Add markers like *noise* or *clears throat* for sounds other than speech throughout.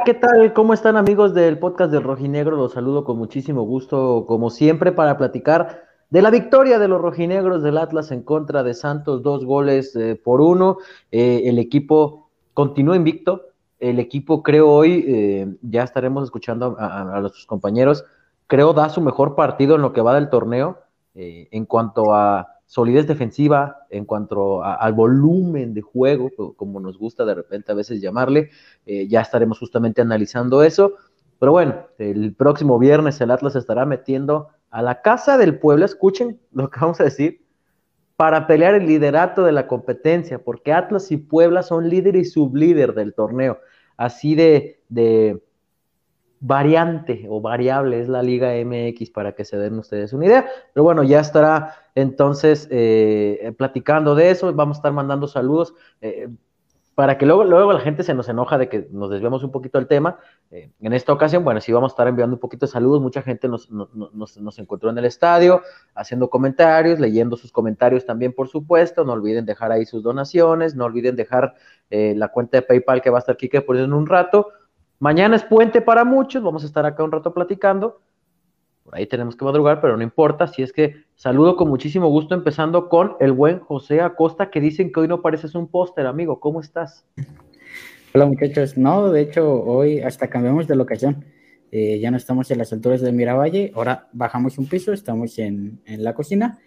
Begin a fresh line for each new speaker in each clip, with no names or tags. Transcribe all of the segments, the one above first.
¿qué tal? ¿Cómo están amigos del podcast del Rojinegro? Los saludo con muchísimo gusto, como siempre, para platicar de la victoria de los rojinegros del Atlas en contra de Santos, dos goles eh, por uno. Eh, el equipo continúa invicto. El equipo, creo hoy, eh, ya estaremos escuchando a, los compañeros, creo da su mejor partido en lo que va del torneo en cuanto a solidez defensiva, en cuanto al volumen de juego, como nos gusta de repente a veces llamarle, eh, ya estaremos justamente analizando eso. Pero bueno, el próximo viernes el Atlas estará metiendo a la casa del pueblo, escuchen lo que vamos a decir, para pelear el liderato de la competencia, porque Atlas y Puebla son líder y sublíder del torneo. Así de, de variante o variable es la Liga MX para que se den ustedes una idea. Pero bueno, ya estará entonces eh, platicando de eso, vamos a estar mandando saludos. Eh, para que luego, luego la gente se nos enoja de que nos desviamos un poquito del tema. Eh, en esta ocasión, bueno, sí vamos a estar enviando un poquito de saludos. Mucha gente nos, nos, nos, encontró en el estadio, haciendo comentarios, leyendo sus comentarios también, por supuesto. No olviden dejar ahí sus donaciones, no olviden dejar la cuenta de PayPal que va a estar aquí que por en un rato. Mañana es puente para muchos, vamos a estar acá un rato platicando. Por ahí tenemos que madrugar, pero no importa. Si es que saludo con muchísimo gusto, empezando con el buen José Acosta, que dicen que hoy no pareces un póster, amigo. ¿Cómo estás?
Hola, muchachos. No, de hecho, hoy hasta cambiamos de locación. Eh, ya no estamos en las alturas de Miravalle, ahora bajamos un piso, estamos en, en, la cocina.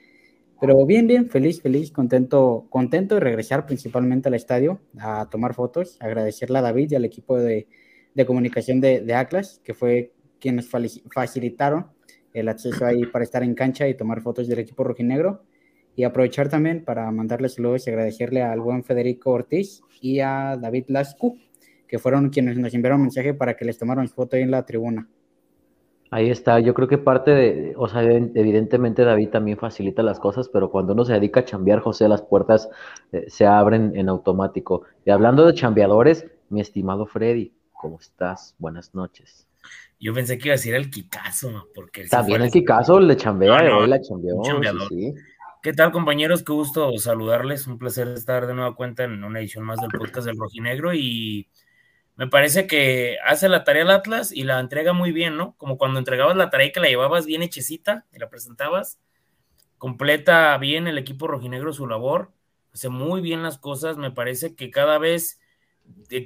Pero bien, bien, feliz, feliz, contento, contento de regresar principalmente al estadio a tomar fotos, agradecerle a David y al equipo de, de comunicación de, de Atlas, que fue quienes facilitaron el acceso ahí para estar en cancha y tomar fotos del equipo rojinegro. Y aprovechar también para mandarles saludos y agradecerle al buen Federico Ortiz y a David Lascu, que fueron quienes nos enviaron mensaje para que les tomaran foto ahí en la tribuna.
Ahí está, yo creo que parte de, o sea, evidentemente David también facilita las cosas, pero cuando uno se dedica a chambear, José, las puertas eh, se abren en automático. Y hablando de chambeadores, mi estimado Freddy, ¿Cómo estás? Buenas noches.
Yo pensé que iba a decir el Kikazo, porque...
También el Kikazo le chambea, no, hoy la chambeó.
Sí, ¿Qué tal, compañeros? Qué gusto saludarles. Un placer estar de nueva cuenta en una edición más del podcast del Rojinegro y me parece que hace la tarea el Atlas y la entrega muy bien, ¿no? Como cuando entregabas la tarea y que la llevabas bien hechecita y la presentabas. Completa bien el equipo rojinegro su labor, hace muy bien las cosas. Me parece que cada vez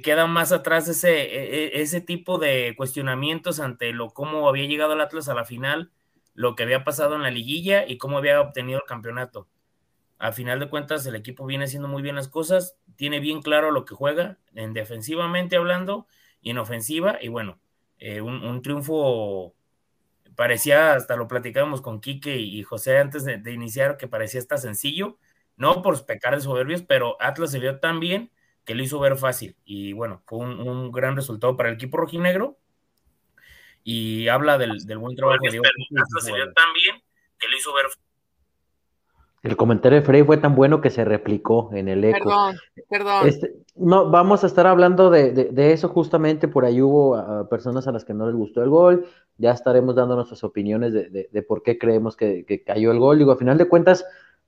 queda más atrás ese, e, e, ese tipo de cuestionamientos ante lo cómo había llegado el Atlas a la final, lo que había pasado en la liguilla y cómo había obtenido el campeonato. A final de cuentas, el equipo viene haciendo muy bien las cosas, tiene bien claro lo que juega, en defensivamente hablando y en ofensiva, y bueno, eh, un, triunfo parecía, hasta lo platicábamos con Quique y José antes de, de iniciar, que parecía hasta sencillo, no por pecar de soberbios, pero Atlas se vio tan bien que lo hizo ver fácil. Y bueno, fue un, gran resultado para el equipo rojinegro. Y habla del, buen trabajo de Diego. también que lo hizo ver
el comentario de Frey fue tan bueno que se replicó en el eco.
Perdón, perdón.
Este, no, vamos a estar hablando de, eso justamente, por ahí hubo personas a las que no les gustó el gol, ya estaremos dando nuestras opiniones de, por qué creemos que, que, cayó el gol. Digo, a final de cuentas,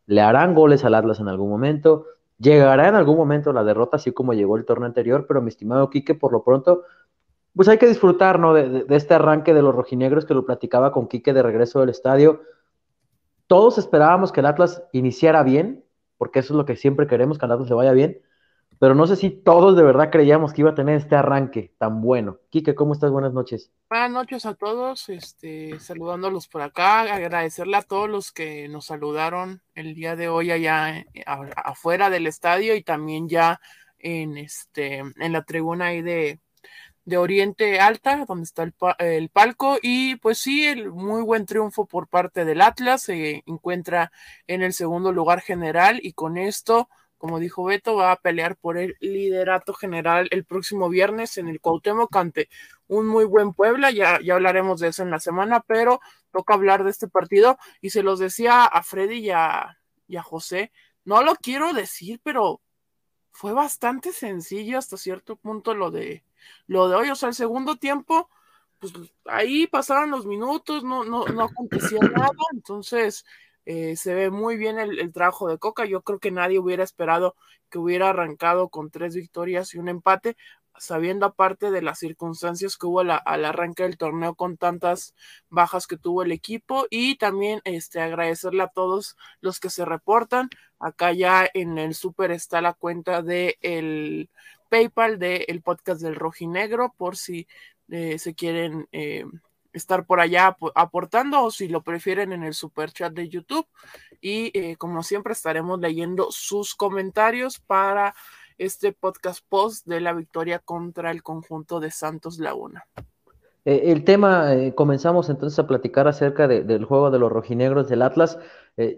le harán goles al Atlas en algún momento, Llegará en algún momento la derrota, así como llegó el torneo anterior, pero mi estimado Quique, por lo pronto, pues hay que disfrutar, ¿no? De, este arranque de los rojinegros que lo platicaba con Quique de regreso del estadio. Todos esperábamos que el Atlas iniciara bien, porque eso es lo que siempre queremos, que el Atlas se vaya bien, pero no sé si todos de verdad creíamos que iba a tener este arranque tan bueno. Quique, ¿cómo estás? Buenas noches.
Buenas noches a todos, este, saludándolos por acá, agradecerle a todos los que nos saludaron el día de hoy allá eh, afuera del estadio y también ya en este en la tribuna ahí de, de Oriente Alta, donde está el, el, palco, y pues sí, el muy buen triunfo por parte del Atlas, se encuentra en el segundo lugar general y con esto como dijo Beto, va a pelear por el liderato general el próximo viernes en el Cuauhtémoc ante un muy buen Puebla, ya, ya hablaremos de eso en la semana, pero toca hablar de este partido. Y se los decía a Freddy y a, a José, no lo quiero decir, pero fue bastante sencillo hasta cierto punto lo de lo de hoy, o sea, el segundo tiempo, pues ahí pasaron los minutos, no, no, no acontecía nada, entonces eh, se ve muy bien el, trabajo de Coca. Yo creo que nadie hubiera esperado que hubiera arrancado con tres victorias y un empate, sabiendo aparte de las circunstancias que hubo al arranque del torneo con tantas bajas que tuvo el equipo y también este, agradecerle a todos los que se reportan. Acá ya en el super está la cuenta del el PayPal del podcast del Rojinegro por si eh, se quieren eh, estar por allá aportando o si lo prefieren en el super chat de YouTube y eh, como siempre estaremos leyendo sus comentarios para este podcast post de la victoria contra el conjunto de Santos Laguna.
Eh, el tema, eh, comenzamos entonces a platicar acerca del juego de los rojinegros del Atlas.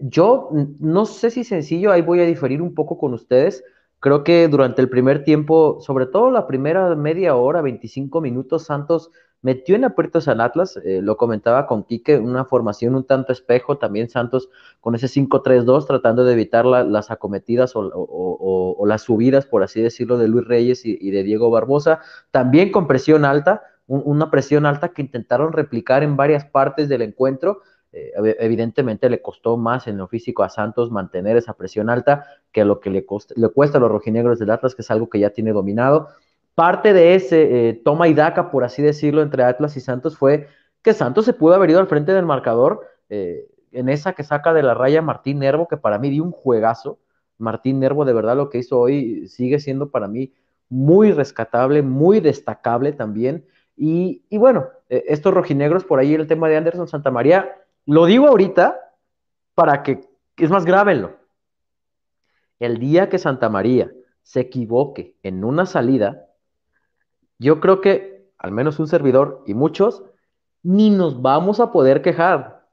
Yo no sé si sencillo, ahí voy a diferir un poco con ustedes. Creo que durante el primer tiempo, sobre todo la primera media hora, 25 minutos, Santos metió en aprietos al Atlas, eh, lo comentaba con Quique, una formación un tanto espejo, también Santos con ese 5-3-2 tratando de evitar las acometidas o, las subidas, por así decirlo, de Luis Reyes y, de Diego Barbosa, también con presión alta, una presión alta que intentaron replicar en varias partes del encuentro, eh, evidentemente le costó más en lo físico a Santos mantener esa presión alta que lo que le, le cuesta a los rojinegros del Atlas, que es algo que ya tiene dominado. Parte de ese eh, toma y daca, por así decirlo, entre Atlas y Santos fue que Santos se pudo haber ido al frente del marcador eh, en esa que saca de la raya Martín Nervo, que para mí dio un juegazo. Martín Nervo, de verdad, lo que hizo hoy sigue siendo para mí muy rescatable, muy destacable también. Y, bueno, eh, estos rojinegros, por ahí el tema de Anderson Santamaría, lo digo ahorita para que, es más, grábenlo. El día que Santa María se equivoque en una salida, yo creo que al menos un servidor y muchos ni nos vamos a poder quejar.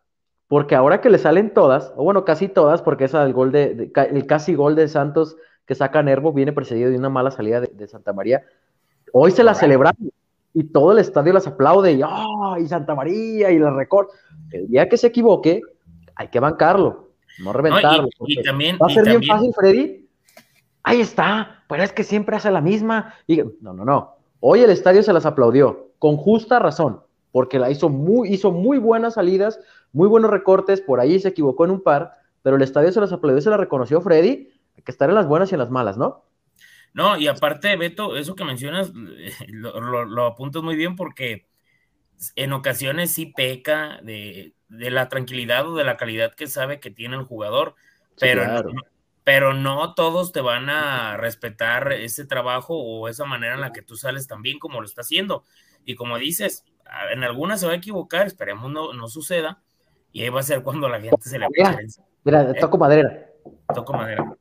Porque ahora que le salen todas, o bueno, casi todas, porque esa el gol de, el casi gol de Santos que saca Nervo viene precedido de una mala salida de, Santa María. Hoy se la celebramos y todo el estadio las aplaude y, ¡oh! y Santa María y la record. El día que se equivoque, hay que bancarlo, no reventarlo.
y, también,
va a ser bien fácil, Freddy. Ahí está, pero es que siempre hace la misma. Y, no, no, no. Hoy el estadio se las aplaudió, con justa razón, porque la hizo muy, hizo muy buenas salidas, muy buenos recortes, por ahí se equivocó en un par, pero el estadio se las aplaudió, se la reconoció Freddy, hay que estar en las buenas y en las malas, ¿no?
No, y aparte, Beto, eso que mencionas, *laughs* lo, apuntas muy bien porque en ocasiones sí peca de, la tranquilidad o de la calidad que sabe que tiene el jugador, pero pero no todos te van a respetar ese trabajo o esa manera en la que tú sales tan bien como lo está haciendo. Y como dices, en algunas se va a equivocar, esperemos no, no suceda, y ahí va a ser cuando la gente se le
Mira, mira ¿Eh? toco madera.
Toco madera.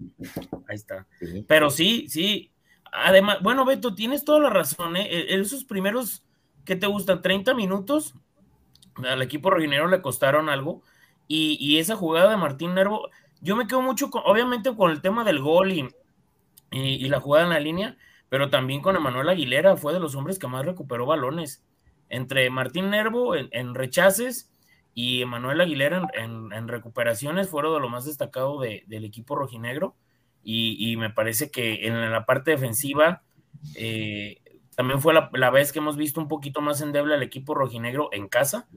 Ahí está. Pero sí, sí. Además, bueno, Beto, tienes toda la razón, ¿eh? E, esos primeros, ¿qué te gustan? 30 minutos, al equipo rojinero le costaron algo, y, y esa jugada de Martín Nervo, yo me quedo mucho, obviamente, con el tema del gol y, y, la jugada en la línea, pero también con Emanuel Aguilera, fue de los hombres que más recuperó balones. Entre Martín Nervo en, rechaces y Emanuel Aguilera en, recuperaciones fueron de lo más destacado del equipo rojinegro. Y, me parece que en la parte defensiva eh, también fue la, la, vez que hemos visto un poquito más endeble al equipo rojinegro en casa.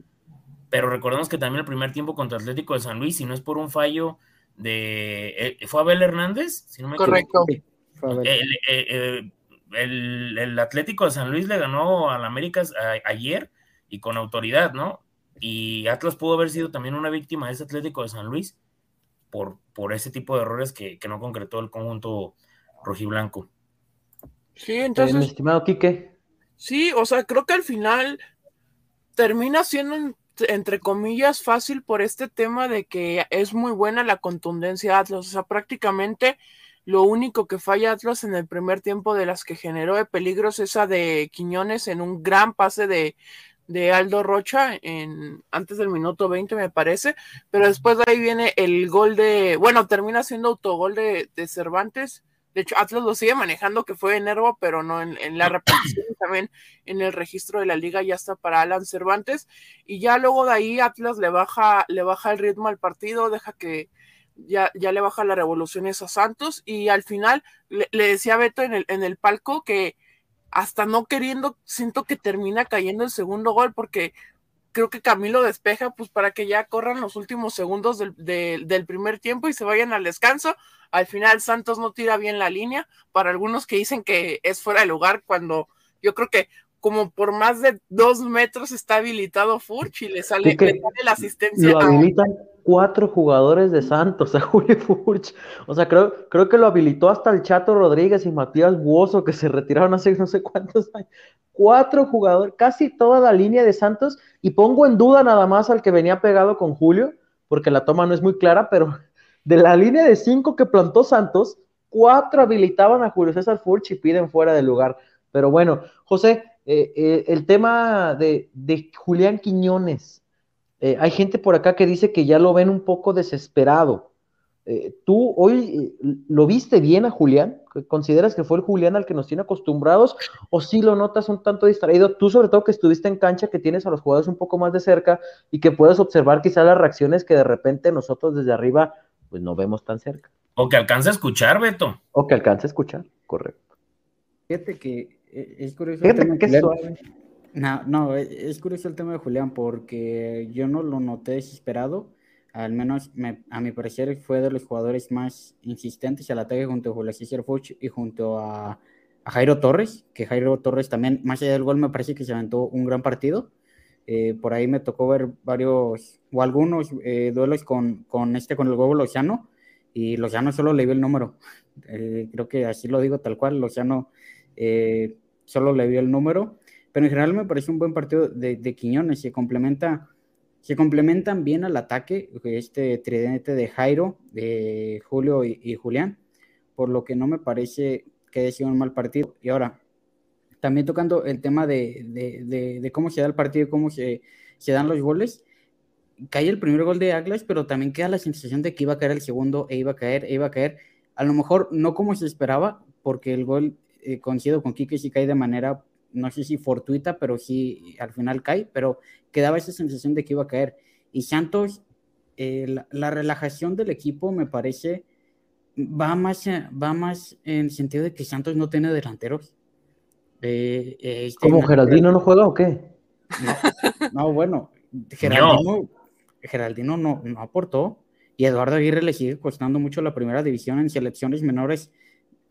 Pero recordemos que también el primer tiempo contra Atlético de San Luis, si no es por un fallo de eh, fue Abel Hernández, si no me
Correcto.
Eh, eh, el, el, Atlético de San Luis le ganó al América ayer y con autoridad, ¿no? Y Atlas pudo haber sido también una víctima de ese Atlético de San Luis por, por ese tipo de errores que, que no concretó el conjunto rojiblanco.
Sí, entonces. mi
estimado Quique.
Sí, o sea, creo que al final termina siendo un entre comillas, fácil por este tema de que es muy buena la contundencia Atlas. O sea, prácticamente lo único que falla Atlas en el primer tiempo de las que generó de peligros esa de Quiñones en un gran pase de, de Aldo Rocha en antes del minuto 20 me parece, pero después de ahí viene el gol de, bueno, termina siendo autogol de, de Cervantes de hecho, Atlas lo sigue manejando, que fue de Nervo, pero no en, la repetición, *coughs* también en el registro de la liga ya está para Alan Cervantes. Y ya luego de ahí Atlas le baja, le baja el ritmo al partido, deja que ya, ya le baja las revoluciones a Santos. Y al final le, decía Beto en el, en el palco que hasta no queriendo, siento que termina cayendo el segundo gol, porque creo que Camilo despeja, pues para que ya corran los últimos segundos del, del, primer tiempo y se vayan al descanso. Al final Santos no tira bien la línea, para algunos que dicen que es fuera de lugar cuando yo creo que como por más de dos metros está habilitado Furch y le sale, le sale la asistencia.
Lo habilitan cuatro jugadores de Santos a *laughs* Julio Furch. O sea, creo, creo que lo habilitó hasta el Chato Rodríguez y Matías Buoso, que se retiraron hace no sé cuántos años. Cuatro jugadores, casi toda la línea de Santos, y pongo en duda nada más al que venía pegado con Julio, porque la toma no es muy clara, pero de la línea de cinco que plantó Santos, cuatro habilitaban a Julio César Furch y piden fuera del lugar. Pero bueno, José, eh, eh, el tema de, Julián Quiñones. Eh, hay gente por acá que dice que ya lo ven un poco desesperado. ¿Tú hoy lo viste bien a Julián? ¿Consideras que fue el Julián al que nos tiene acostumbrados? ¿O sí lo notas un tanto distraído? Tú, sobre todo, que estuviste en cancha, que tienes a los jugadores un poco más de cerca y que puedes observar quizás las reacciones que de repente nosotros desde arriba pues no vemos tan cerca.
O que alcance a escuchar, Beto.
O que alcance a escuchar, correcto.
Fíjate que es curioso. el tema de No, no, es curioso el tema de Julián porque yo no lo noté desesperado. Al menos a mi parecer fue de los jugadores más insistentes al ataque junto a Julio César Fuch y junto a, Jairo Torres, que Jairo Torres también, más allá del gol, me parece que se aventó un gran partido. Eh, por ahí me tocó ver varios o algunos eh, duelos con, con, este, con el huevo Lozano, y Lozano solo le vio el número. *laughs* Eh, creo que así lo digo tal cual. Lozano eh, solo le vio el número, pero en general me parece un buen partido de, de Quiñones, se complementa, se complementan bien al ataque, este tridente de Jairo, de Julio y, Julián, por lo que no me parece que haya sido un mal partido. Y ahora, también tocando el tema de, de, cómo se da el partido, cómo se, se, dan los goles, cae el primer gol de Aglas, pero también queda la sensación de que iba a caer el segundo, e iba a caer, e iba a caer, a lo mejor no como se esperaba, porque el gol eh, coincido con Kike, si cae de manera, no sé si fortuita, pero sí al final cae, pero quedaba esa sensación de que iba a caer. Y Santos, eh, la, relajación del equipo me parece va más, va más en el sentido de que Santos no tiene delanteros.
Eh, este, ¿Cómo Geraldino no juega o qué?
No, bueno, *laughs* Geraldino, Geraldino no, no aportó y Eduardo Aguirre le sigue costando mucho la primera división en selecciones menores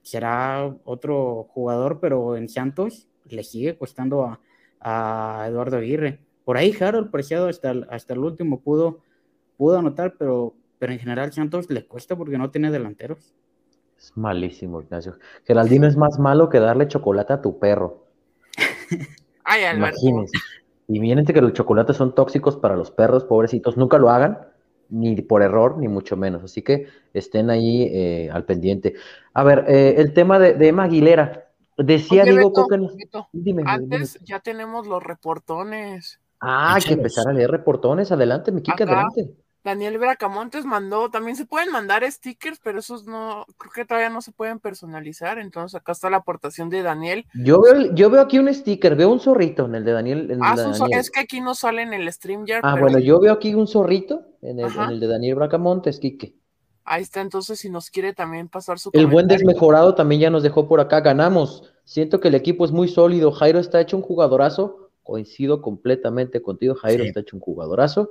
será otro jugador, pero en Santos le sigue costando a, Eduardo Aguirre. Por ahí Harold Preciado hasta el, hasta el último pudo, pudo anotar, pero, pero en general Santos le cuesta porque no tiene delanteros.
Es malísimo, Ignacio. Geraldino es más malo que darle chocolate a tu perro. *laughs*
Ay, Imagínense.
Y miren que los chocolates son tóxicos para los perros, pobrecitos. Nunca lo hagan ni por error, ni mucho menos. Así que estén ahí eh, al pendiente. A ver, eh, el tema de, de, Emma Aguilera. Decía Diego
Dime, Antes ya tenemos los reportones.
Ah, hay que empezar a leer reportones. Adelante, mi Kika, adelante.
Daniel Bracamontes mandó, también se pueden mandar stickers, pero esos no, creo que todavía no se pueden personalizar. Entonces acá está la aportación de Daniel.
Yo veo, yo veo aquí un sticker, veo un zorrito en el de Daniel.
ah, es que aquí no sale en el stream ya.
Ah, bueno, yo veo aquí un zorrito en el, de Daniel Bracamontes, Kike.
Ahí está, entonces si nos quiere también pasar su.
El buen desmejorado también ya nos dejó por acá, ganamos. Siento que el equipo es muy sólido. Jairo está hecho un jugadorazo. Coincido completamente contigo, Jairo está hecho un jugadorazo.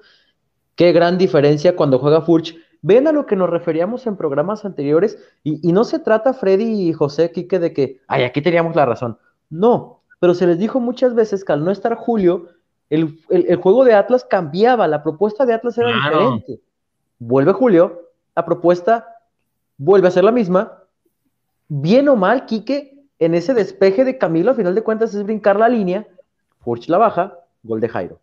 Qué gran diferencia cuando juega Furch. Ven a lo que nos referíamos en programas anteriores y, no se trata, Freddy y José Quique, de que, ay, aquí teníamos la razón. No, pero se les dijo muchas veces que al no estar Julio, el, juego de Atlas cambiaba, la propuesta de Atlas era diferente. Vuelve Julio, la propuesta vuelve a ser la misma. Bien o mal, Quique, en ese despeje de Camilo, a final de cuentas es brincar la línea, Furch la baja, gol de Jairo.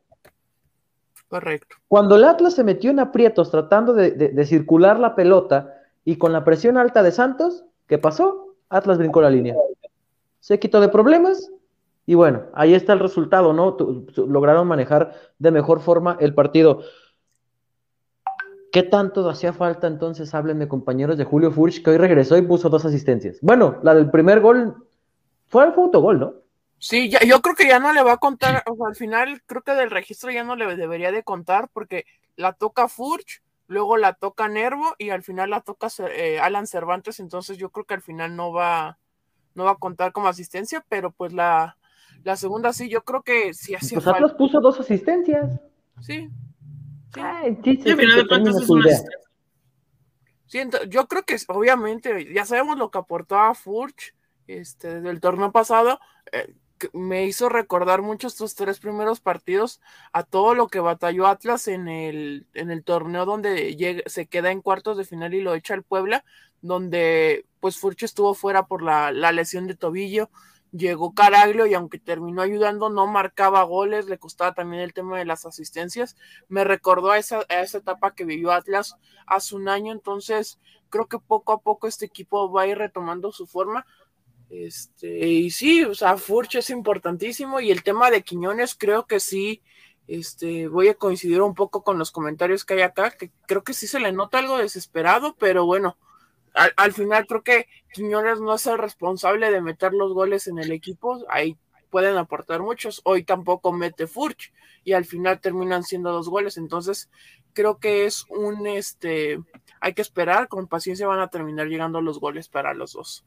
Correcto.
Cuando el Atlas se metió en aprietos tratando de, circular la pelota y con la presión alta de Santos, ¿qué pasó? Atlas brincó la línea. Se quitó de problemas y bueno, ahí está el resultado, ¿no? lograron manejar de mejor forma el partido. ¿Qué tanto hacía falta entonces? Háblenme, compañeros de Julio Furch, que hoy regresó y puso dos asistencias. Bueno, la del primer gol fue el autogol, ¿no?
Sí, ya, yo creo que ya no le va a contar, o sea, al final creo que del registro ya no le debería de contar porque la toca Furch, luego la toca Nervo y al final la toca eh, Alan Cervantes, entonces yo creo que al final no va, no va a contar como asistencia, pero pues la, la segunda sí, yo creo que sí hacía
pues Atlas puso dos asistencias.
Sí.
sí. Ay, sí,
yo creo que obviamente ya sabemos lo que aportó a Furch este, desde el torneo pasado. Eh, me hizo recordar mucho estos tres primeros partidos a todo lo que batalló Atlas en el, en el torneo donde se queda en cuartos de final y lo echa el Puebla, donde pues Furch estuvo fuera por la, lesión de tobillo, llegó Caraglio y aunque terminó ayudando no marcaba goles, le costaba también el tema de las asistencias, me recordó a esa, a esa etapa que vivió Atlas hace un año, entonces creo que poco a poco este equipo va a ir retomando su forma este, y sí, o sea, Furch es importantísimo y el tema de Quiñones creo que sí, este, voy a coincidir un poco con los comentarios que hay acá, que creo que sí se le nota algo desesperado, pero bueno, al, final creo que Quiñones no es el responsable de meter los goles en el equipo, ahí pueden aportar muchos, hoy tampoco mete Furch y al final terminan siendo dos goles, entonces creo que es un, este, hay que esperar, con paciencia van a terminar llegando los goles para los dos.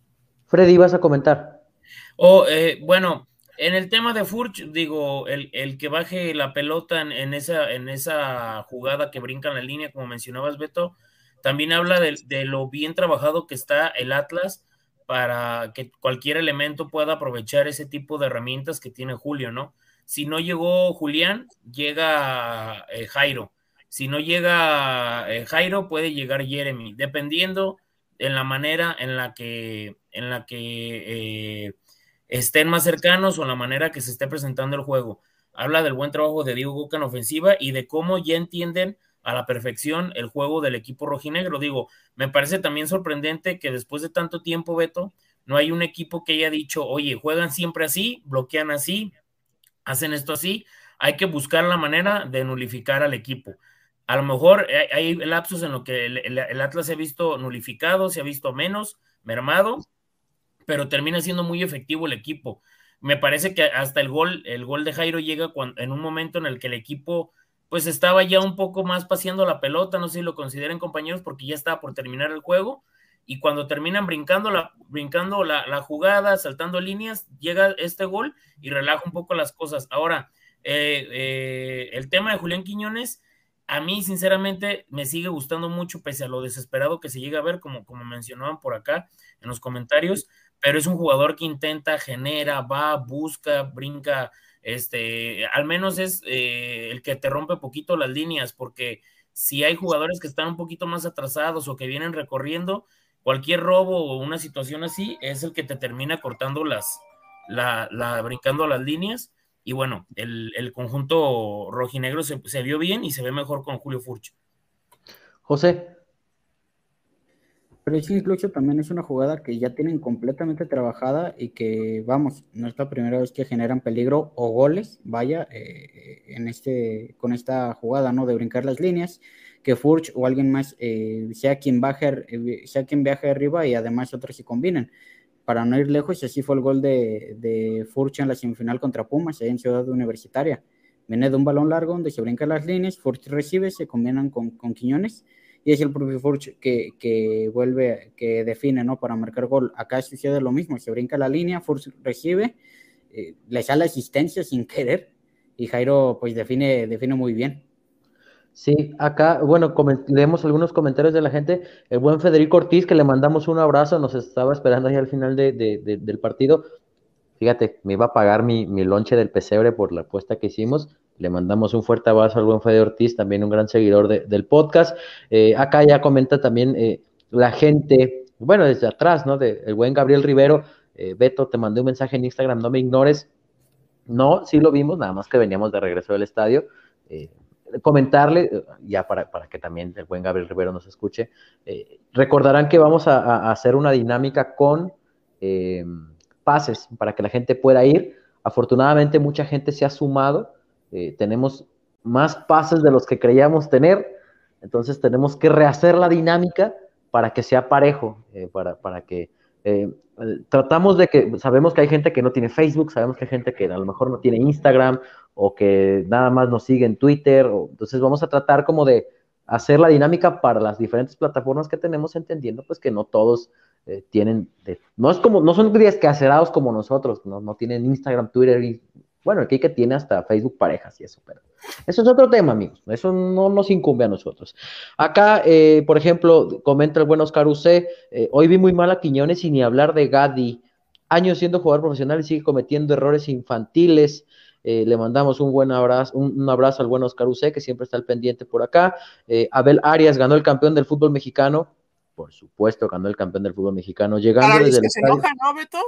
Freddy, ¿vas a comentar?
Oh, eh, bueno, en el tema de Furch, digo, el, que baje la pelota en, esa, en esa jugada que brinca en la línea, como mencionabas, Beto, también habla de, de, lo bien trabajado que está el Atlas para que cualquier elemento pueda aprovechar ese tipo de herramientas que tiene Julio, ¿no? Si no llegó Julián, llega eh, Jairo. Si no llega eh, Jairo, puede llegar Jeremy, dependiendo en la manera en la que, en la que eh, estén más cercanos o en la manera que se esté presentando el juego. Habla del buen trabajo de Diego Boca en ofensiva y de cómo ya entienden a la perfección el juego del equipo rojinegro. Digo, me parece también sorprendente que después de tanto tiempo, Beto, no hay un equipo que haya dicho, oye, juegan siempre así, bloquean así, hacen esto así, hay que buscar la manera de nulificar al equipo. A lo mejor hay lapsos en lo que el, Atlas se ha visto nulificado, se ha visto menos, mermado, pero termina siendo muy efectivo el equipo. Me parece que hasta el gol, el gol de Jairo llega en un momento en el que el equipo pues estaba ya un poco más paseando la pelota, no sé si lo consideren compañeros, porque ya estaba por terminar el juego, y cuando terminan brincando la, brincando la, jugada, saltando líneas, llega este gol y relaja un poco las cosas. Ahora, eh, eh, el tema de Julián Quiñones, a mí sinceramente me sigue gustando mucho, pese a lo desesperado que se llega a ver, como, como mencionaban por acá en los comentarios, pero es un jugador que intenta, genera, va, busca, brinca, este, al menos es eh, el que te rompe poquito las líneas, porque si hay jugadores que están un poquito más atrasados o que vienen recorriendo, cualquier robo o una situación así es el que te termina cortando las, la, la brincando las líneas y bueno, el, el conjunto rojinegro se, se, vio bien y se ve mejor con Julio Furch.
José.
Pero sí, incluso también es una jugada que ya tienen completamente trabajada y que, vamos, no es la primera vez que generan peligro o goles, vaya, eh, en este, con esta jugada, ¿no? De brincar las líneas, que Furch o alguien más eh, sea, quien baje, eh, sea quien viaje arriba y además otros se combinen para no ir lejos, así fue el gol de, de Furch en la semifinal contra Pumas, ahí en Ciudad Universitaria. Viene de un balón largo donde se brincan las líneas, Furch recibe, se combinan con, con Quiñones, y es el propio Furch que, que, vuelve, que define, ¿no? Para marcar gol. Acá sucede lo mismo, se brinca la línea, Furch recibe, eh, le sale asistencia sin querer, y Jairo pues define, define muy bien.
Sí, acá, bueno, leemos algunos comentarios de la gente. El buen Federico Ortiz, que le mandamos un abrazo, nos estaba esperando ahí al final del partido. Fíjate, me iba a pagar mi, mi lonche del pesebre por la apuesta que hicimos. Le mandamos un fuerte abrazo al buen Federico Ortiz, también un gran seguidor del podcast. Eh, acá ya comenta también eh, la gente, bueno, desde atrás, ¿no? De, el buen Gabriel Rivero. Eh, Beto, te mandé un mensaje en Instagram, no me ignores. No, sí lo vimos, nada más que veníamos de regreso del estadio comentarle, ya para, que también el buen Gabriel Rivero nos escuche, eh, recordarán que vamos a, hacer una dinámica con eh, pases para que la gente pueda ir. Afortunadamente mucha gente se ha sumado, eh, tenemos más pases de los que creíamos tener, entonces tenemos que rehacer la dinámica para que sea parejo, para, para que tratamos de que, sabemos que hay gente que no tiene Facebook, sabemos que hay gente que a lo mejor no tiene Instagram o que nada más nos sigue en Twitter, o, entonces vamos a tratar como de hacer la dinámica para las diferentes plataformas que tenemos, entendiendo pues que no todos eh, tienen, no es como, no son descacerados como nosotros, no, no tienen Instagram, Twitter y, bueno, aquí que tiene hasta Facebook parejas y eso, pero eso es otro tema, amigos, eso no nos incumbe a nosotros. Acá, eh, por ejemplo, comenta el buen Oscar Use, eh, hoy vi muy mal a Quiñones y ni hablar de Gadi, años siendo jugador profesional y sigue cometiendo errores infantiles. Eh, le mandamos un buen abrazo, un, abrazo al buen Oscar Use, que siempre está al pendiente por acá. Eh, Abel Arias ganó el campeón del fútbol mexicano. Por supuesto, ganó el campeón del fútbol mexicano. Llegando desde
el se enoja, ¿no, Beto?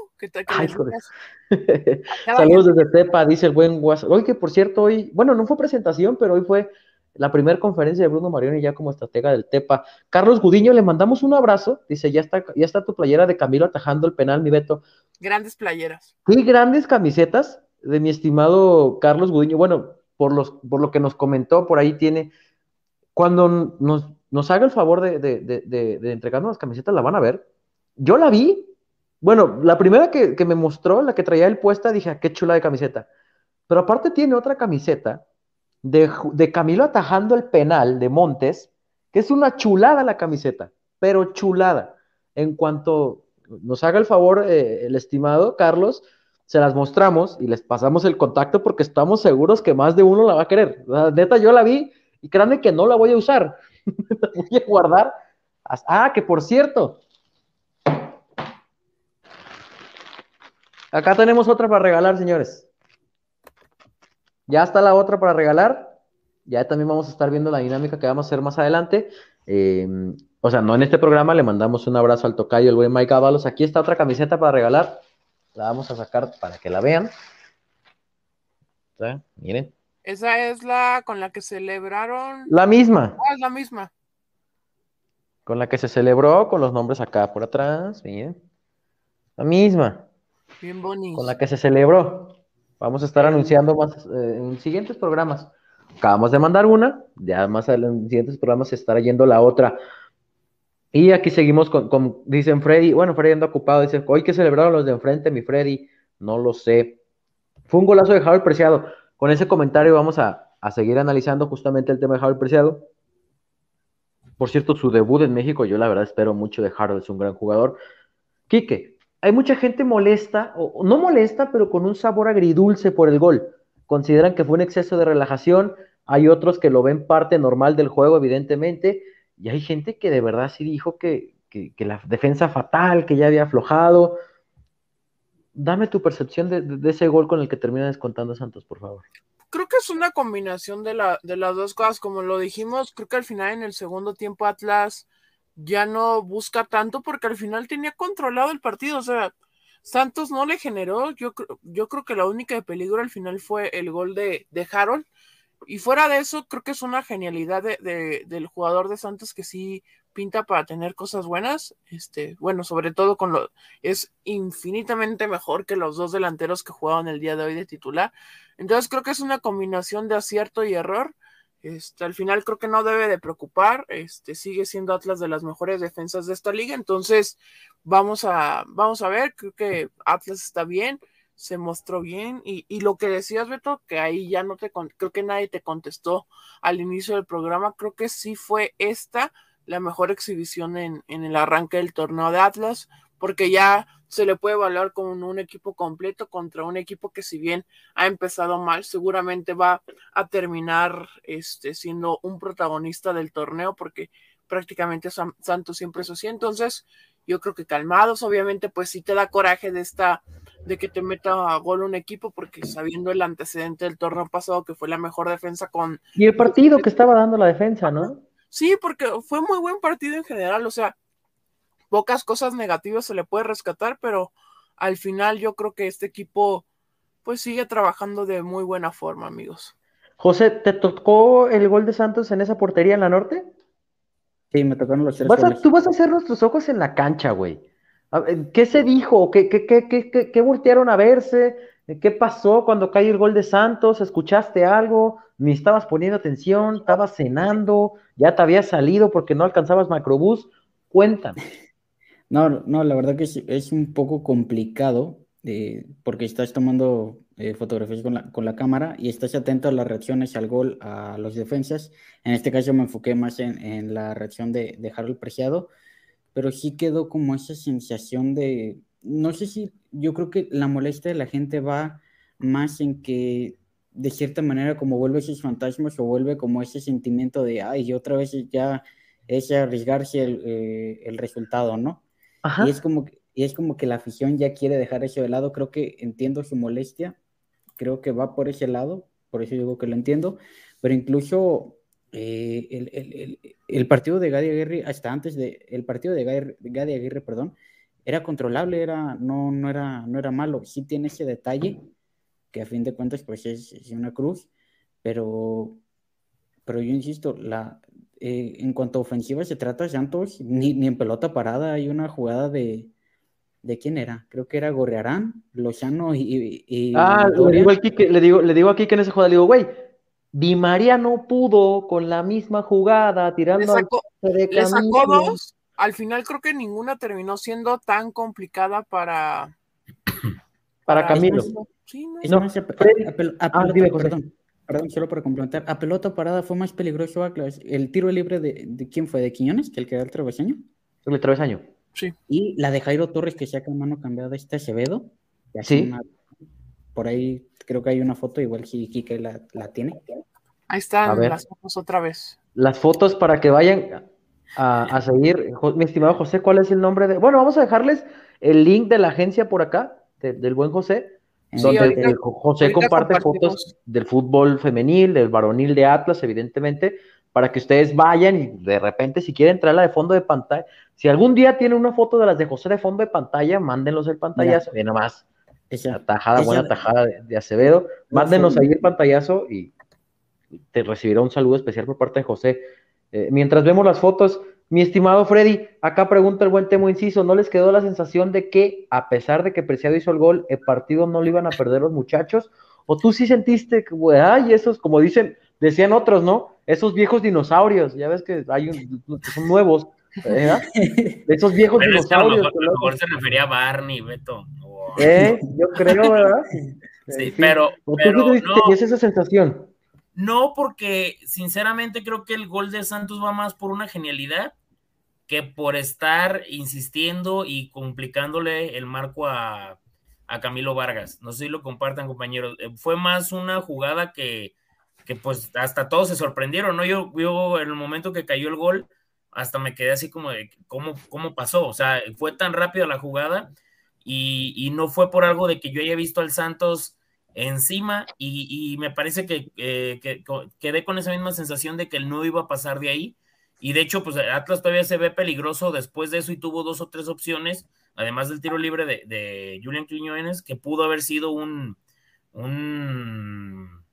*laughs*
Saludos desde Tepa, dice el buen WhatsApp. Hoy que por cierto, hoy, bueno, no fue presentación, pero hoy fue la primera conferencia de Bruno Marioni ya como estratega del Tepa. Carlos Gudiño, le mandamos un abrazo. Dice, ya está, ya está tu playera de Camilo atajando el penal, mi Beto.
Grandes playeras.
Sí, grandes camisetas de mi estimado Carlos Gudiño. Bueno, por, los, por lo que nos comentó, por ahí tiene. Cuando nos, nos haga el favor de, de, de, de, entregarnos las camisetas, la van a ver. Yo la vi. Bueno, la primera que, que me mostró, la que traía él puesta, dije, ah, qué chula de camiseta. Pero aparte tiene otra camiseta de, Camilo atajando el penal de Montes, que es una chulada la camiseta, pero chulada. En cuanto nos haga el favor eh, el estimado Carlos, se las mostramos y les pasamos el contacto porque estamos seguros que más de uno la va a querer. neta, yo la vi y créanme que no la voy a usar. *laughs* la voy a guardar. Ah, que por cierto. Acá tenemos otra para regalar, señores. Ya está la otra para regalar. Ya también vamos a estar viendo la dinámica que vamos a hacer más adelante. Eh, o sea, no en este programa, le mandamos un abrazo al tocayo, el buen Mike Avalos. Aquí está otra camiseta para regalar. La vamos a sacar para que la vean. Miren.
Esa es la con la que celebraron.
La misma.
Ah, es la misma.
Con la que se celebró, con los nombres acá por atrás. Miren. La misma.
Bien bonito.
Con la que se celebró. Vamos a estar anunciando más eh, en siguientes programas. Acabamos de mandar una, ya más en siguientes programas se estará yendo la otra. Y aquí seguimos con, dicen Freddy, bueno, Freddy anda ocupado, dice, hoy que celebraron los de enfrente, mi Freddy, no lo sé. Fue un golazo de Harold Preciado. Con ese comentario vamos a, a seguir analizando justamente el tema de Harold Preciado. Por cierto, su debut en México, yo la verdad espero mucho de Harold, es un gran jugador. Quique, hay mucha gente molesta, o no molesta, pero con un sabor agridulce por el gol. Consideran que fue un exceso de relajación, hay otros que lo ven parte normal del juego, evidentemente, y hay gente que de verdad sí dijo que, la defensa fatal, que ya había aflojado. Dame tu percepción de, ese gol con el que termina descontando Santos, por favor.
Creo que es una combinación de, la, de las dos cosas, como lo dijimos, creo que al final en el segundo tiempo Atlas ya no busca tanto porque al final tenía controlado el partido, o sea, Santos no le generó, yo, yo creo que la única de peligro al final fue el gol de, de Harold, y fuera de eso, creo que es una genialidad de, del jugador de Santos que sí pinta para tener cosas buenas. Este, bueno, sobre todo con lo es infinitamente mejor que los dos delanteros que jugaban el día de hoy de titular. Entonces creo que es una combinación de acierto y error. Este, al final creo que no debe de preocupar, este, sigue siendo Atlas de las mejores defensas de esta liga, entonces vamos a, vamos a ver, creo que Atlas está bien, se mostró bien, y, y lo que decías, Beto, que ahí ya no te, creo que nadie te contestó al inicio del programa, creo que sí fue esta la mejor exhibición en, en el arranque del torneo de Atlas, porque ya se le puede evaluar como un equipo completo contra un equipo que si bien ha empezado mal, seguramente va a terminar este, siendo un protagonista del torneo porque prácticamente Santos siempre es así. Entonces, yo creo que calmados, obviamente, pues sí te da coraje de esta, de que te meta a gol un equipo, porque sabiendo el antecedente del torneo pasado que fue la mejor defensa con.
Y el partido que estaba dando la defensa, ¿no?
Sí, porque fue muy buen partido en general, o sea, pocas cosas negativas se le puede rescatar, pero al final yo creo que este equipo pues sigue trabajando de muy buena forma, amigos.
José, ¿te tocó el gol de Santos en esa portería en la norte?
Sí, me tocaron los tres
Tú vas a hacer nuestros ojos en la cancha, güey. ¿Qué se dijo? ¿Qué, qué, qué, qué, qué voltearon a verse? ¿Qué pasó cuando cae el gol de Santos? ¿Escuchaste algo? ¿Ni estabas poniendo atención? ¿Estabas cenando? ¿Ya te habías salido porque no alcanzabas macrobús? Cuéntame. *laughs*
No, no, la verdad que es, un poco complicado eh, porque estás tomando eh, fotografías con la, con la, cámara y estás atento a las reacciones al gol, a los defensas. En este caso me enfoqué más en, la reacción de, de, Harold Preciado, pero sí quedó como esa sensación de, no sé si, yo creo que la molestia de la gente va más en que de cierta manera como vuelve esos fantasmas o vuelve como ese sentimiento de, ay, otra vez ya es arriesgarse el, eh, el resultado, ¿no? Y es como que y es como que la afición ya quiere dejar eso de lado. Creo que entiendo su molestia, creo que va por ese lado, por eso digo que lo entiendo, pero incluso eh, el, partido de Gadi Aguirre, hasta antes de, el partido de Gadi, Aguirre, perdón, era controlable, era, no, no, era, no era malo, sí tiene ese detalle, que a fin de cuentas pues es, es una cruz, pero, pero yo insisto, la, eh, en cuanto a ofensiva se trata, Santos, ni, ni, en pelota parada hay una jugada de. ¿De quién era? Creo que era Gorrearán, Lozano y. y
ah, le digo, le, digo, le digo aquí que en esa jugada, le digo, güey, Di María no pudo con la misma jugada, tirando
le sacó, de le sacó dos. Al final creo que ninguna terminó siendo tan complicada para. *coughs*
Para, Camilo.
Sí, no, no, ah, perdón. Perdón, solo para complementar. A pelota parada fue más peligroso Atlas. El tiro libre de, de quién fue? ¿De Quiñones? ¿Que el que da el travesaño?
El travesaño.
Sí.
Y la de Jairo Torres que saca mano cambiada este Acevedo.
Sí.
por ahí creo que hay una foto, igual si Kike la, la tiene.
Ahí están las fotos otra vez.
Las fotos para que vayan a, a, seguir. Mi estimado José, ¿cuál es el nombre de...? Bueno, vamos a dejarles el link de la agencia por acá, del buen José, donde José comparte fotos del fútbol femenil, del varonil de Atlas, evidentemente, para que ustedes vayan y de repente, si quieren traerla de fondo de pantalla, si algún día tiene una foto de las de José de fondo de pantalla, mándenlos el pantallazo, bien nomás. Esa, tajada, buena tajada de, Acevedo, mándenos ahí el pantallazo y te recibirá un saludo especial por parte de José. Eh, mientras vemos las fotos, mi estimado Freddy, acá pregunta el buen Temo Inciso, ¿no les quedó la sensación de que, a pesar de que Preciado hizo el gol, el partido no lo iban a perder los muchachos? ¿O tú sí sentiste que, ay, esos, como dicen, decían otros, ¿no? Esos viejos dinosaurios, ya ves que hay un, son nuevos, ¿verdad? *laughs* Esos viejos dinosaurios.
A lo mejor, se refería a Barney, Beto.
¿Eh? Yo creo, ¿verdad? *laughs*
Sí, pero, pero
tú no. esa sensación?
No, porque sinceramente creo que el gol de Santos va más por una genialidad que por estar insistiendo y complicándole el marco a, Camilo Vargas. No sé si lo compartan, compañeros. Eh, fue más una jugada que, que pues hasta todos se sorprendieron, ¿no? Yo, yo en el momento que cayó el gol, hasta me quedé así como de cómo, cómo pasó. O sea, fue tan rápida la jugada y, y no fue por algo de que yo haya visto al Santos encima y, me parece que, eh, quedé con esa misma sensación de que no iba a pasar de ahí. Y de hecho, pues Atlas todavía se ve peligroso después de eso y tuvo dos o tres opciones, además del tiro libre de, Julian Quiñones, que pudo haber sido un, un,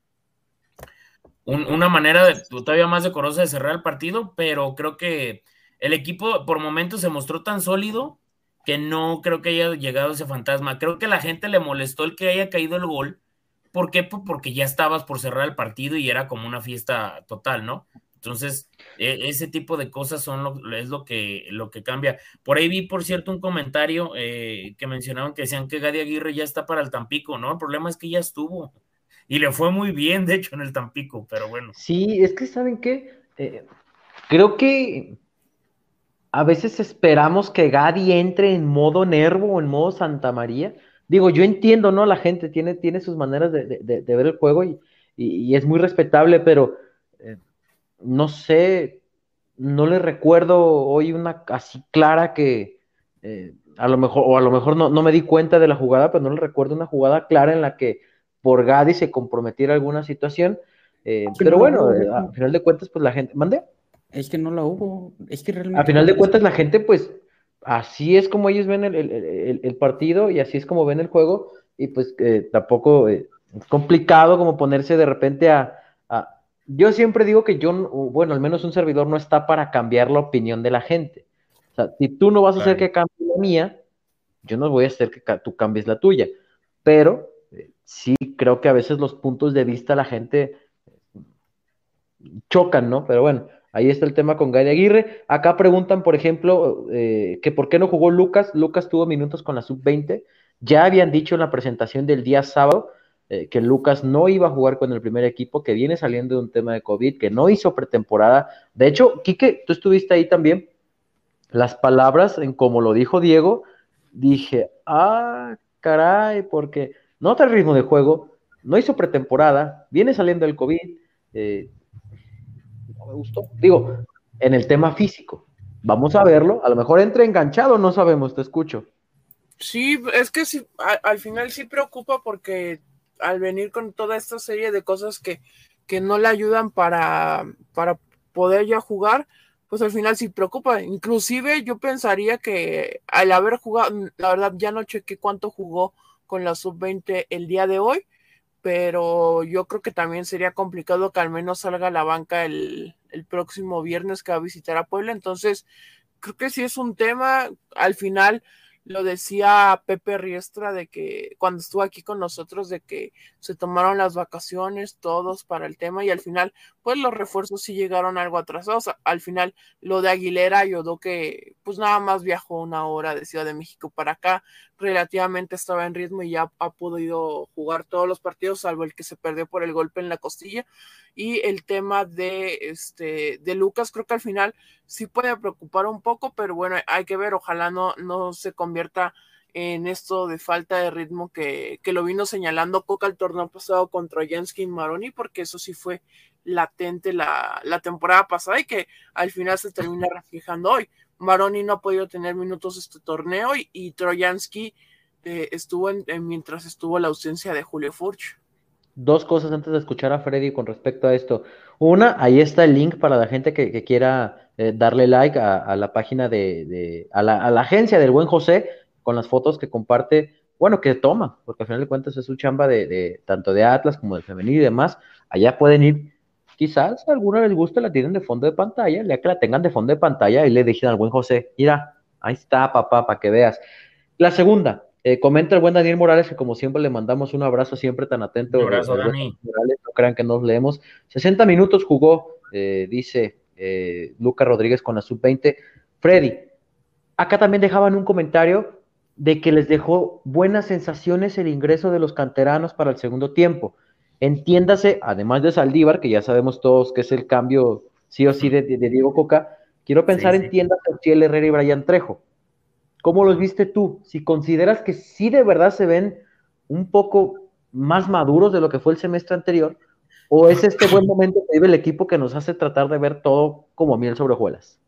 una manera todavía más decorosa de cerrar el partido, pero creo que el equipo por momentos se mostró tan sólido que no creo que haya llegado ese fantasma. Creo que la gente le molestó el que haya caído el gol, ¿Por qué? Pues porque ya estabas por cerrar el partido y era como una fiesta total, ¿no? Entonces, e, ese tipo de cosas son lo, es lo que, lo que cambia. Por ahí vi, por cierto, un comentario eh, que mencionaban que decían que Gadi Aguirre ya está para el Tampico, ¿no? El problema es que ya estuvo. Y le fue muy bien, de hecho, en el Tampico, pero bueno.
Sí, es que, ¿saben qué? Eh, creo que a veces esperamos que Gadi entre en modo Nervo o en modo Santa María digo, yo entiendo, ¿no? La gente tiene, tiene sus maneras de, ver el juego y, es muy respetable, pero eh, no sé, no le recuerdo hoy una así clara que eh, a lo mejor, o a lo mejor no, me di cuenta de la jugada, pero no le recuerdo una jugada clara en la que por Gadi se comprometiera alguna situación. Eh, pero bueno, a final de cuentas, pues la gente, ¿mande?
Es que no la hubo, es que realmente.
A final de cuentas, la gente, pues, así es como ellos ven el, partido y así es como ven el juego y pues eh, tampoco eh, es complicado como ponerse de repente a, Yo siempre digo que yo, bueno, al menos un servidor no está para cambiar la opinión de la gente. O sea, si tú no vas a hacer que cambie la mía, yo no voy a hacer que tú cambies la tuya. Pero eh, sí creo que a veces los puntos de vista la gente chocan, ¿no? Pero bueno, Ahí está el tema con Gary Aguirre. Acá preguntan, por ejemplo, eh, que por qué no jugó Lucas. Lucas tuvo minutos con la sub-20. Ya habían dicho en la presentación del día sábado eh, que Lucas no iba a jugar con el primer equipo, que viene saliendo de un tema de COVID, que no hizo pretemporada. De hecho, Quique, tú estuviste ahí también. Las palabras, en como lo dijo Diego, dije, ah, caray, porque no trae ritmo de juego, no hizo pretemporada, viene saliendo del COVID. Eh, me gustó. Digo, en el tema físico. Vamos a verlo. A lo mejor entra enganchado, no sabemos, te escucho.
Sí, es que sí, al, final sí preocupa porque al venir con toda esta serie de cosas que, que no le ayudan para, para poder ya jugar, pues al final sí preocupa. Inclusive yo pensaría que al haber jugado, la verdad ya no chequé cuánto jugó con la sub-20 el día de hoy, pero yo creo que también sería complicado que al menos salga a la banca el, el próximo viernes que va a visitar a Puebla. Entonces, creo que sí es un tema. Al final, lo decía Pepe Riestra de que cuando estuvo aquí con nosotros de que se tomaron las vacaciones todos para el tema y al final pues los refuerzos sí llegaron algo atrasados. Al final lo de Aguilera ayudó que pues nada más viajó una hora de Ciudad de México para acá relativamente estaba en ritmo y ya ha podido jugar todos los partidos salvo el que se perdió por el golpe en la costilla y el tema de este de Lucas creo que al final sí puede preocupar un poco pero bueno hay que ver ojalá no no se convierta en esto de falta de ritmo que, que lo vino señalando Coca el torneo pasado contra Jansky Maroni porque eso sí fue latente la, la temporada pasada y que al final se termina *laughs* reflejando hoy Maroni no ha podido tener minutos este torneo y, Trojansky eh, estuvo en, mientras estuvo la ausencia de Julio Furch.
Dos cosas antes de escuchar a Freddy con respecto a esto. Una, ahí está el link para la gente que, quiera eh, darle like a, la página de, a, la, agencia del buen José con las fotos que comparte, bueno, que toma, porque al final de cuentas es su chamba de, tanto de Atlas como de femenil y demás. Allá pueden ir quizás a alguna les guste la tienen de fondo de pantalla, ya que la tengan de fondo de pantalla y le dijeron al buen José, mira, ahí está, papá, para que veas. La segunda, eh, comenta el buen Daniel Morales, que como siempre le mandamos un abrazo siempre tan atento.
Un abrazo, Dani.
Morales, no crean que nos leemos. 60 minutos jugó, eh, dice eh, Luca Rodríguez con la sub-20. Freddy, acá también dejaban un comentario de que les dejó buenas sensaciones el ingreso de los canteranos para el segundo tiempo. Entiéndase, además de Saldívar, que ya sabemos todos que es el cambio sí o sí de, Diego Coca, quiero pensar, en entiéndase, Ciel Herrera y Brian Trejo. ¿Cómo los viste tú? Si consideras que sí de verdad se ven un poco más maduros de lo que fue el semestre anterior, o es este buen momento que vive el equipo que nos hace tratar de ver todo como miel sobre hojuelas.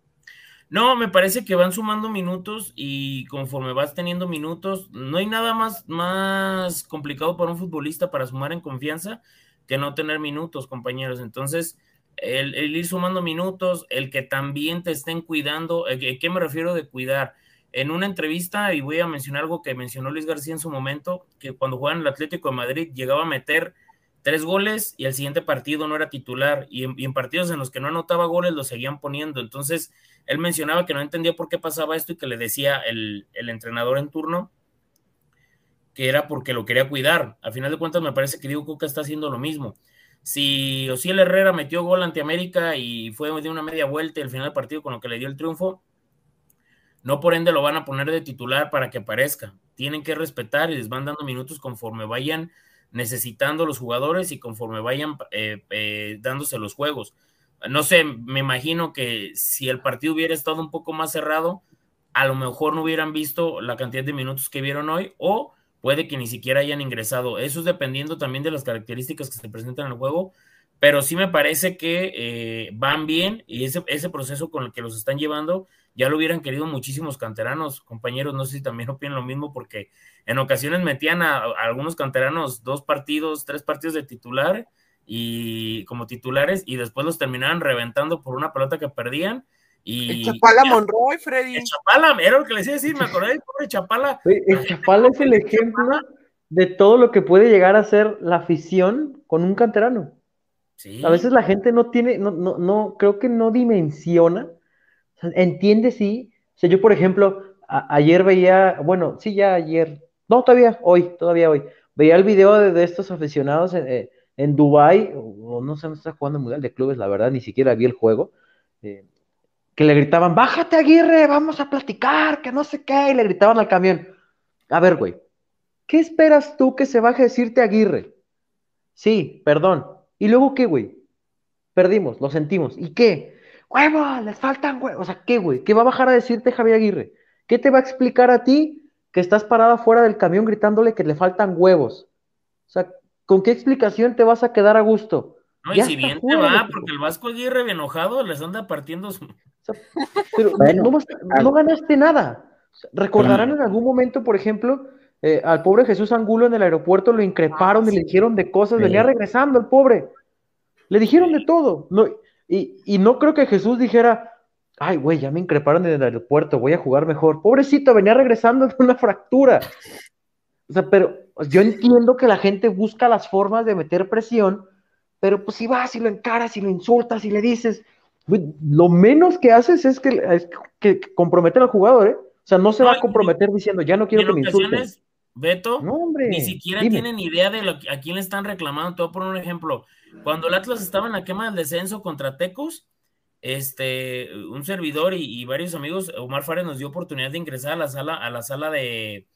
No, me parece que van sumando minutos y conforme vas teniendo minutos, no hay nada más, más complicado para un futbolista para sumar en confianza que no tener minutos, compañeros. Entonces, el, ir sumando minutos, el que también te estén cuidando, ¿qué me refiero de cuidar? En una entrevista, y voy a mencionar algo que mencionó Luis García en su momento, que cuando jugaban el Atlético de Madrid llegaba a meter tres goles y el siguiente partido no era titular y en, partidos en los que no anotaba goles lo seguían poniendo. Entonces, él mencionaba que no entendía por qué pasaba esto y que le decía el, entrenador en turno que era porque lo quería cuidar. A final de cuentas, me parece que Diego Coca está haciendo lo mismo. Si Osiel Herrera metió gol ante América y fue de una media vuelta al final del partido con lo que le dio el triunfo, no por ende lo van a poner de titular para que aparezca. Tienen que respetar y les van dando minutos conforme vayan necesitando los jugadores y conforme vayan eh, eh, dándose los juegos. No sé, me imagino que si el partido hubiera estado un poco más cerrado, a lo mejor no hubieran visto la cantidad de minutos que vieron hoy o puede que ni siquiera hayan ingresado. Eso es dependiendo también de las características que se presentan en el juego, pero sí me parece que eh, van bien y ese, ese proceso con el que los están llevando ya lo hubieran querido muchísimos canteranos, compañeros, no sé si también *laughs* opinan lo mismo, porque en ocasiones metían a, algunos canteranos dos partidos, tres partidos de titular y como titulares y después los terminaban reventando por una pelota que perdían. Y,
el Chapala Monroy, Freddy.
El Chapala, era lo que les iba a decir, me acordé del pobre Chapala. *laughs*
El Chapala es el ejemplo de todo lo que puede llegar a ser la afición con un canterano. A veces la gente no tiene, no, no, no, creo que no dimensiona entiende, sí. O sea, yo, por ejemplo, ayer veía, bueno, sí, ya ayer, no, todavía hoy, todavía hoy, veía el video de, estos aficionados en, eh, en Dubai o, no sé, no está jugando Mundial de Clubes, la verdad, ni siquiera vi el juego, eh, que le gritaban, bájate Aguirre, vamos a platicar, que no sé qué, y le gritaban al camión. A ver, güey, ¿qué esperas tú que se baje a decirte Aguirre? Sí, perdón. ¿Y luego qué, güey? Perdimos, lo sentimos. ¿Y qué? Huevos, les faltan huevos. O sea, ¿qué, güey? ¿Qué va a bajar a decirte Javier Aguirre? ¿Qué te va a explicar a ti que estás parada fuera del camión gritándole que le faltan huevos? O sea, ¿con qué explicación te vas a quedar a gusto?
No, y si bien te va, porque el Vasco Aguirre enojado les anda partiendo su...
pero *laughs* no, ganaste nada. Recordarán en algún momento, por ejemplo, eh, al pobre Jesús Angulo en el aeropuerto lo increparon
Ah,
y le
sí.
dijeron de cosas,
Sí.
venía regresando el pobre. Le dijeron de todo. No, y, y no creo que Jesús dijera, ay, güey, ya me increparon en el aeropuerto, voy a jugar mejor. Pobrecito, venía regresando de una fractura. O sea, pero yo entiendo que la gente busca las formas de meter presión, pero pues si vas y lo encaras y lo insultas y le dices, lo menos que haces es que, es que, que comprometer al jugador, ¿eh? O sea, no se
No,
va a comprometer diciendo, ya no quiero que me insulten.
Beto,
No, hombre.
ni siquiera
dime.
tienen idea de lo que- a quién le están reclamando. Te voy a poner un ejemplo. Cuando el Atlas estaba en la quema del descenso contra Tecos, este, un servidor y, y varios amigos, Omar Fares nos dio oportunidad de ingresar a la sala, a la sala de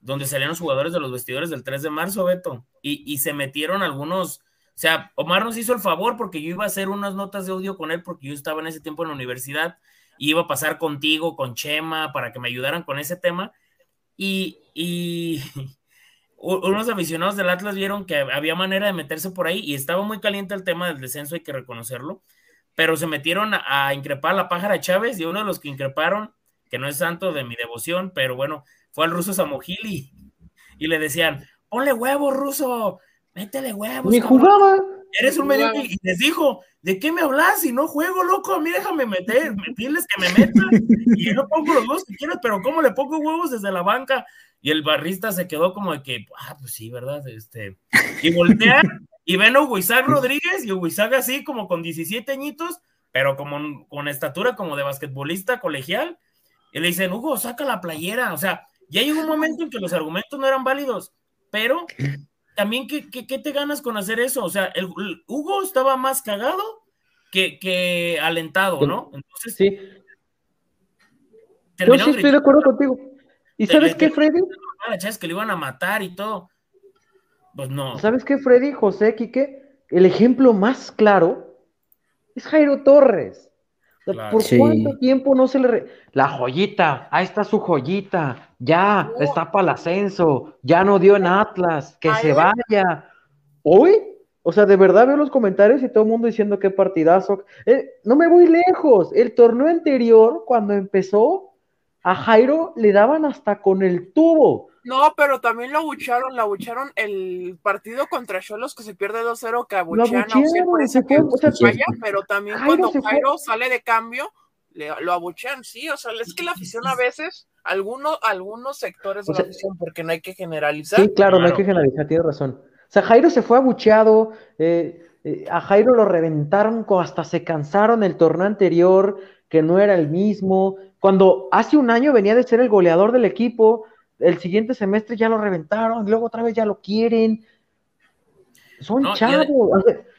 donde salían los jugadores de los vestidores del 3 de marzo, Beto, y, y se metieron algunos, o sea, Omar nos hizo el favor porque yo iba a hacer unas notas de audio con él porque yo estaba en ese tiempo en la universidad y iba a pasar contigo, con Chema, para que me ayudaran con ese tema. Y, y *laughs* unos aficionados del Atlas vieron que había manera de meterse por ahí y estaba muy caliente el tema del descenso, hay que reconocerlo, pero se metieron a, a increpar a la pájara Chávez y uno de los que increparon, que no es santo de mi devoción, pero bueno, fue al ruso Samogili y le decían, ponle huevos, ruso, métele huevos.
Ni jugaba.
Eres un medio y les dijo, ¿de qué me hablas? Si no juego, loco, a mí déjame meter, decirles que me metan y yo no pongo los huevos que quieras, pero ¿cómo le pongo huevos desde la banca? Y el barrista se quedó como de que, ah, pues sí, ¿verdad? Este, y voltea y ven a Huizac Rodríguez y Huizac así como con 17 añitos, pero como con estatura como de basquetbolista colegial, y le dicen, Hugo, saca la playera, o sea, ya llegó un momento en que los argumentos no eran válidos, pero también, ¿qué, qué, qué te ganas con hacer eso? O sea, el, el Hugo estaba más cagado que, que alentado, ¿no? Entonces,
Sí, yo sí estoy de acuerdo contigo. ¿Y
Te-
sabes qué, Freddy?
que le iban a matar y todo. Pues no.
¿Sabes qué, Freddy, José, Quique? El ejemplo más claro es Jairo Torres.
Claro.
¿Por
Sí.
cuánto tiempo no se le... re- La joyita, ahí está su joyita, ya
No.
está para el ascenso, ya no dio en Atlas, que
Ay,
se vaya. Hoy, o sea, de verdad veo los comentarios y todo el mundo diciendo qué partidazo. Eh, no me voy lejos, el torneo anterior, cuando empezó, a Jairo le daban hasta con el tubo.
No, pero también lo abucharon, lo abucharon el partido contra Cholos que se pierde 2-0, que abuchean a
abuchearon,
Osiel por
se
ese que
fue, o sea,
se falla, pero también
Jairo
cuando. Jairo sale de cambio, le- lo abuchean, sí, o sea, es que la afición a veces, algunos, algunos sectores de
O
la
sea,
afición, porque no hay que generalizar,
Sí, claro, no hay que generalizar, tiene razón. O sea, Jairo se fue abucheado, eh, eh, a Jairo lo reventaron, hasta se cansaron el torneo anterior, que no era el mismo. Cuando hace un año venía de ser el goleador del equipo, el siguiente semestre ya lo reventaron, luego otra vez ya lo quieren. Son
No,
chavos.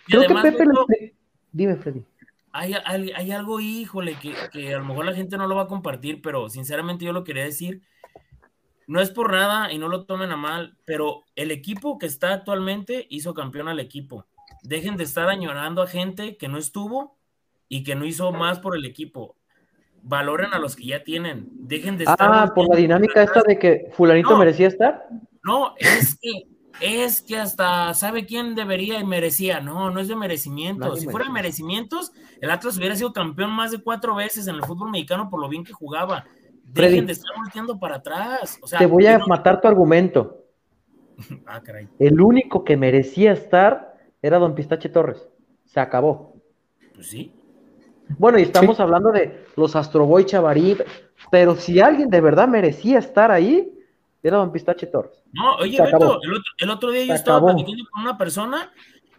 Creo que Pepe le- Dime, Freddy.
Hay, hay, hay algo, híjole, que, que a lo mejor la gente no lo va a compartir, pero sinceramente yo lo quería decir. No es por nada y no lo tomen a mal, pero el equipo que está actualmente hizo campeón al equipo. Dejen de estar añorando a gente que no estuvo y que no hizo más por el equipo. Valoren a los que ya tienen. Dejen de estar.
Ah, por la dinámica esta de que fulanito
No.
merecía estar.
No, es que, es que hasta sabe quién debería y merecía. No, no es de merecimientos.
Nadie
si fuera de merecimientos, el Atlas hubiera sido campeón más de cuatro veces en el fútbol mexicano por lo bien que jugaba. Dejen
Freddy.
de estar volteando para atrás. O sea,
Te voy a
no-
matar tu argumento. *laughs*
Ah, caray.
El único que merecía estar era don Pistache Torres. Se acabó.
Pues sí.
Bueno, y estamos hablando de los Astroboy Chavarí, pero si alguien de verdad merecía estar ahí, era don Pistache Torres.
No, oye. Beto, el otro, el otro día yo
Se
estaba
acabó.
platicando con una persona.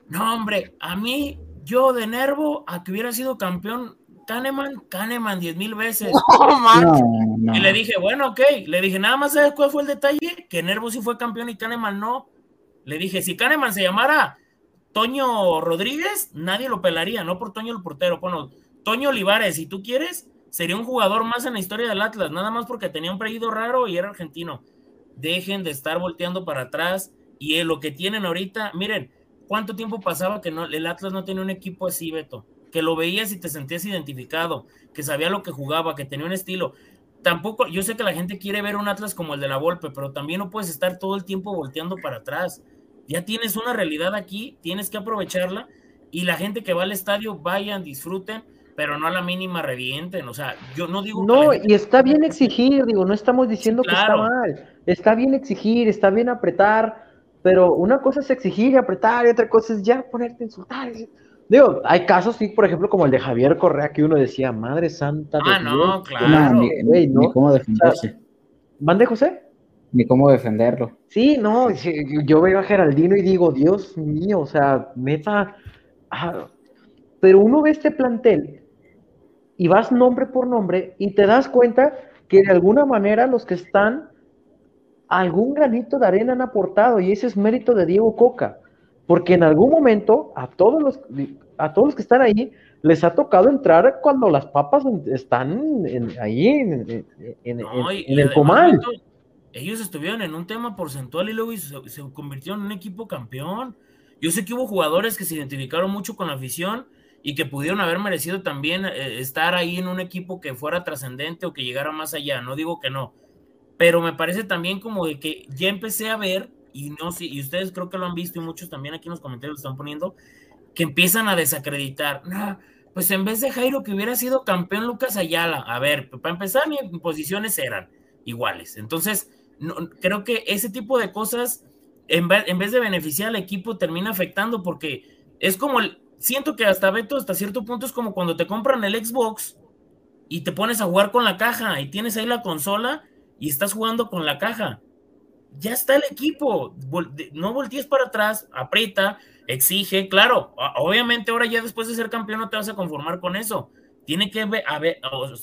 No, hombre, a mí, yo de nervo, a que hubiera sido campeón Kahneman, Kahneman diez mil veces. *laughs*
no, man,
No, no.
Y le dije, bueno, ok. Le dije, nada más, ¿sabes cuál fue el detalle? Que Nervo sí fue campeón y Kahneman no. Le dije, si Kahneman se llamara Toño Rodríguez, nadie lo pelaría, no por Toño el portero. Bueno, Toño Olivares, si tú quieres, sería un jugador más en la historia del Atlas, nada más porque tenía un apellido raro y era argentino. Dejen de estar volteando para atrás y eh, lo que tienen ahorita, miren, ¿cuánto tiempo pasaba que no, el Atlas no tenía un equipo así, Beto? Que lo veías y te sentías identificado, que sabía lo que jugaba, que tenía un estilo tampoco, yo sé que la gente quiere ver un Atlas como el de la Volpe, pero también no puedes estar todo el tiempo volteando para atrás. Ya tienes una realidad aquí, tienes que aprovecharla y la gente que va al estadio vayan, disfruten, pero no a la mínima revienten. O sea, yo no digo.
No, y está bien exigir, digo, no estamos diciendo que está mal. Está bien exigir, está bien apretar, pero una cosa es exigir y apretar, y otra cosa es ya ponerte a insultar. Digo, hay casos, sí, por ejemplo, como el de Javier Correa, que uno decía, Madre Santa.
Ah, no, claro.
Ni, cómo defenderse.
¿Mande, José?
Ni cómo defenderlo.
Sí, no, yo veo a Geraldino y digo, Dios mío, o sea, meta. Ah, pero uno ve este plantel y vas nombre por nombre y te das cuenta que de alguna manera los que están, algún granito de arena han aportado y ese es mérito de Diego Coca porque en algún momento a todos los, a todos los que están ahí les ha tocado entrar cuando las papas están ahí en, el comal.
ellos estuvieron en un tema porcentual y luego se, convirtieron en un equipo campeón. Yo sé que hubo jugadores que se identificaron mucho con la afición y que pudieron haber merecido también eh, estar ahí en un equipo que fuera trascendente o que llegara más allá, no digo que no, pero me parece también como de que ya empecé a ver y no y ustedes creo que lo han visto y muchos también aquí en los comentarios lo están poniendo, que empiezan a desacreditar. pues en vez de Jairo que hubiera sido campeón Lucas Ayala, a ver, para empezar, mis posiciones eran iguales. Entonces, no, creo que ese tipo de cosas, en vez, en vez de beneficiar al equipo, termina afectando porque es como, el, siento que hasta Beto, hasta cierto punto, es como cuando te compran el Xbox y te pones a jugar con la caja y tienes ahí la consola y estás jugando con la caja. Ya está el equipo, no voltees para atrás, aprieta, exige, claro, obviamente ahora ya después de ser campeón no te vas a conformar con eso, tiene que,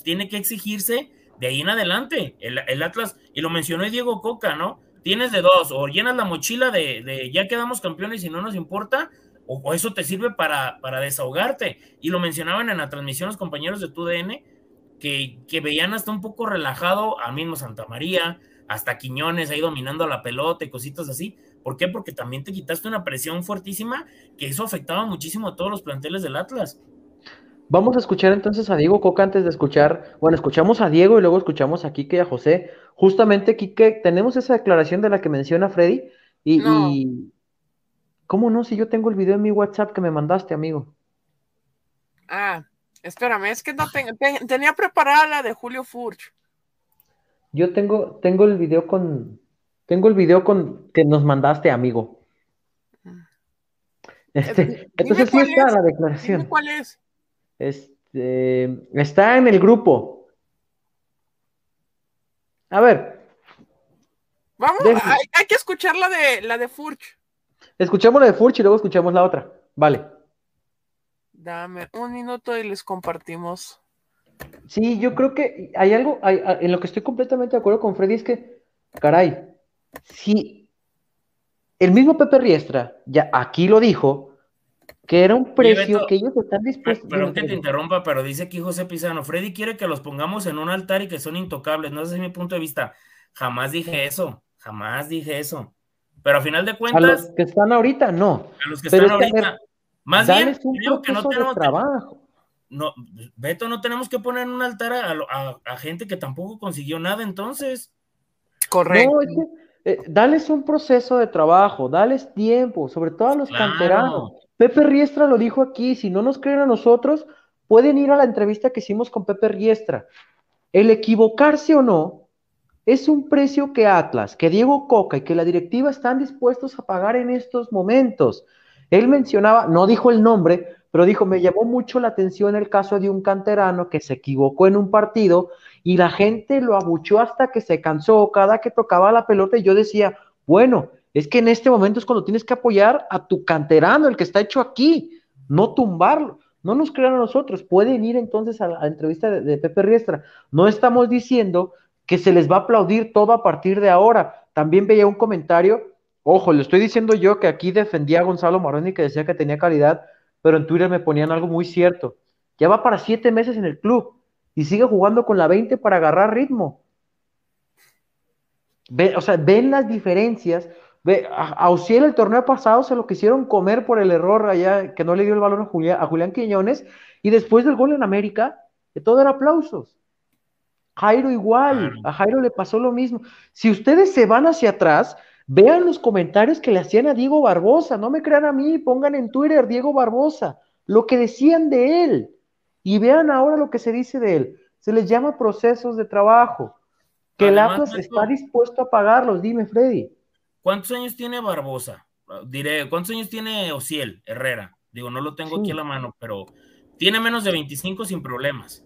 tiene que exigirse de ahí en adelante, el, Atlas, y lo mencionó Diego Coca, ¿no? Tienes de dos, o llenas la mochila de, ya quedamos campeones y no nos importa, o, eso te sirve para, para, desahogarte, y lo mencionaban en la transmisión los compañeros de TUDN, que, que veían hasta un poco relajado a mismo Santa María, hasta Quiñones ahí dominando la pelota y cositas así. ¿Por qué? Porque también te quitaste una presión fuertísima que eso afectaba muchísimo a todos los planteles del Atlas.
Vamos a escuchar entonces a Diego Coca antes de escuchar, bueno, escuchamos a Diego y luego escuchamos a Quique y a José. Justamente, Quique, tenemos esa declaración de la que menciona Freddy y, y... ¿Cómo no? Si yo tengo el video en mi WhatsApp que me mandaste, amigo.
Ah, espérame, es que no tenía preparada la de Julio Furch.
Yo tengo, tengo el video con, tengo el video con que nos mandaste, amigo. Este, entonces sí está la declaración.
¿Cuál es?
Este, está en el grupo. A ver.
Vamos, hay, que escuchar la de la de Furch.
Escuchamos la de Furch y luego escuchamos la otra. Vale.
Dame un minuto y les compartimos.
Sí, yo creo que hay algo, en lo que estoy completamente de acuerdo con Freddy es que, caray, si el mismo Pepe Riestra, ya aquí lo dijo, que era un precio que ellos están dispuestos.
Perdón que te interrumpa, pero dice aquí José Pizano, Freddy quiere que los pongamos en un altar y que son intocables, no ese es mi punto de vista. Jamás dije eso, jamás dije eso. Pero a final de cuentas. A
los que están ahorita, no.
A los que están ahorita. más bien, creo que no tenemos.
Trabajo
no, Beto, no tenemos que poner en un altar a, gente que tampoco consiguió nada entonces.
Correcto. Eh, dales un proceso de trabajo, dales tiempo, sobre todo a los canteranos. Pepe Riestra lo dijo aquí, si no nos creen a nosotros, pueden ir a la entrevista que hicimos con Pepe Riestra. El equivocarse o no es un precio que Atlas, que Diego Coca y que la directiva están dispuestos a pagar en estos momentos. Él mencionaba, no dijo el nombre, pero dijo, me llamó mucho la atención el caso de un canterano que se equivocó en un partido y la gente lo abuchó hasta que se cansó cada que tocaba la pelota y yo decía, bueno, es que en este momento es cuando tienes que apoyar a tu canterano, el que está hecho aquí, no tumbarlo. No nos crean a nosotros, pueden ir entonces a la entrevista de, de Pepe Riestra. No estamos diciendo que se les va a aplaudir todo a partir de ahora. También veía un comentario, ojo, le estoy diciendo yo que aquí defendía a Gonzalo Maroni que decía que tenía calidad, pero en Twitter me ponían algo muy cierto. Ya va para siete meses en el club y sigue jugando con la 20 para agarrar ritmo. o sea, ven las diferencias. Ve, a, el torneo pasado se lo quisieron comer por el error allá que no le dio el balón a Julián, a Julián Quiñones y después del gol en América, de todo era aplausos. Jairo igual, a Jairo le pasó lo mismo. Si ustedes se van hacia atrás, Vean los comentarios que le hacían a Diego Barbosa, no me crean a mí, pongan en Twitter Diego Barbosa, lo que decían de él. Y vean ahora lo que se dice de él. Se les llama procesos de trabajo. Que el Atlas está dispuesto a pagarlos. Dime, Freddy.
¿Cuántos años tiene Barbosa? Diré, ¿cuántos años tiene Ociel Herrera? Digo, no lo tengo aquí a la mano, pero tiene menos de 25 sin problemas.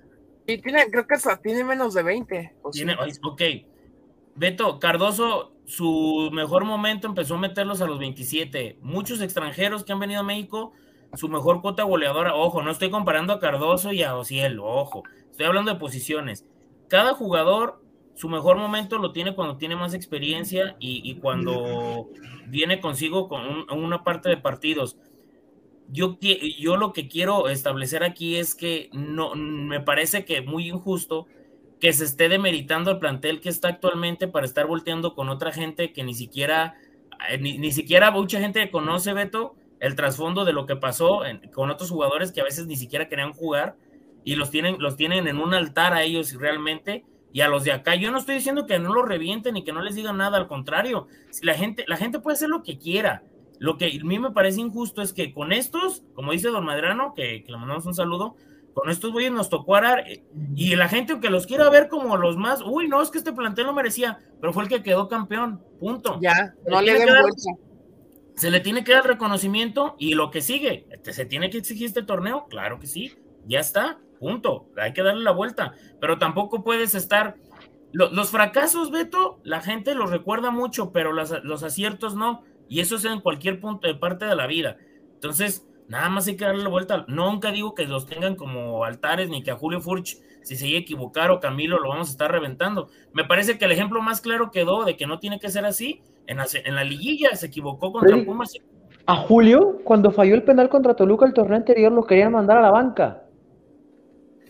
Tiene, creo que tiene menos de 20.
Tiene, ok. Beto, Cardoso, su mejor momento empezó a meterlos a los 27. Muchos extranjeros que han venido a México, su mejor cuota goleadora, ojo, no estoy comparando a Cardoso y a Ociel, ojo, estoy hablando de posiciones. Cada jugador, su mejor momento lo tiene cuando tiene más experiencia y, cuando viene consigo con una parte de partidos yo, yo lo que quiero establecer aquí es que no me parece que muy injusto que se esté demeritando el plantel que está actualmente para estar volteando con otra gente que ni siquiera, eh, ni, siquiera mucha gente conoce, Beto, el trasfondo de lo que pasó con otros jugadores que a veces ni siquiera querían jugar y los tienen, los tienen en un altar a ellos realmente y a los de acá. Yo no estoy diciendo que no los revienten y que no les digan nada, al contrario, la gente, la gente puede hacer lo que quiera lo que a mí me parece injusto es que con estos, como dice Don Madrano, que, le mandamos un saludo, con estos güeyes nos tocó arar eh, y la gente aunque los quiera ver como los más, uy, no, es que este plantel no merecía, pero fue el que quedó campeón, punto.
Ya, no le, den
Se le tiene que dar reconocimiento y lo que sigue, este, ¿se tiene que exigir este torneo? Claro que sí, ya está, punto, hay que darle la vuelta, pero tampoco puedes estar... Los, fracasos, Beto, la gente los recuerda mucho, pero los aciertos no. Y eso es en cualquier punto de parte de la vida. Entonces, nada más hay que darle la vuelta. Nunca digo que los tengan como altares, ni que a Julio Furch, si se iba a equivocar o Camilo, lo vamos a estar reventando. Me parece que el ejemplo más claro quedó de que no tiene que ser así. En la, en la liguilla se equivocó contra Pumas.
A Julio, cuando falló el penal contra Toluca el torneo anterior, lo querían mandar a la banca.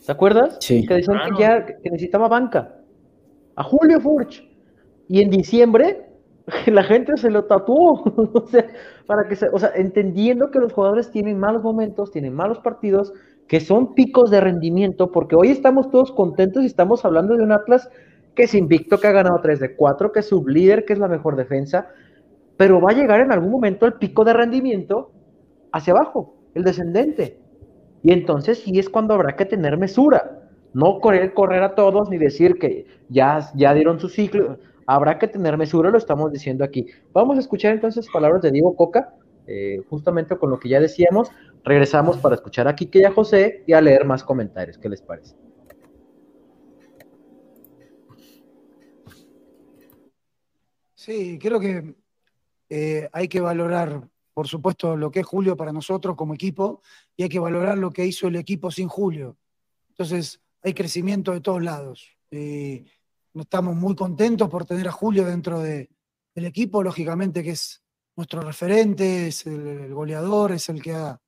¿Te acuerdas?
Sí.
Que decían que ya que necesitaba banca. A Julio Furch. Y en diciembre *laughs* la gente se lo tatuó, *laughs* o sea, para que o sea, entendiendo que los jugadores tienen malos momentos, tienen malos partidos, que son picos de rendimiento, porque hoy estamos todos contentos y estamos hablando de un Atlas que es invicto, que ha ganado 3 de 4, que es sublíder, que es la mejor defensa, pero va a llegar en algún momento el pico de rendimiento hacia abajo, el descendente. Y entonces sí es cuando habrá que tener mesura, no correr, correr a todos ni decir que ya, ya dieron su ciclo Habrá que tener mesura, lo estamos diciendo aquí. Vamos a escuchar entonces palabras de Diego Coca, eh, justamente con lo que ya decíamos. Regresamos para escuchar a Kike y a José y a leer más comentarios. ¿Qué les parece?
Sí, creo que eh, hay que valorar, por supuesto, lo que es Julio para nosotros como equipo y hay que valorar lo que hizo el equipo sin Julio. Entonces, hay crecimiento de todos lados. Eh, Estamos muy contentos por tener a Julio dentro del equipo, lógicamente que es nuestro referente, es el, goleador, es el que ha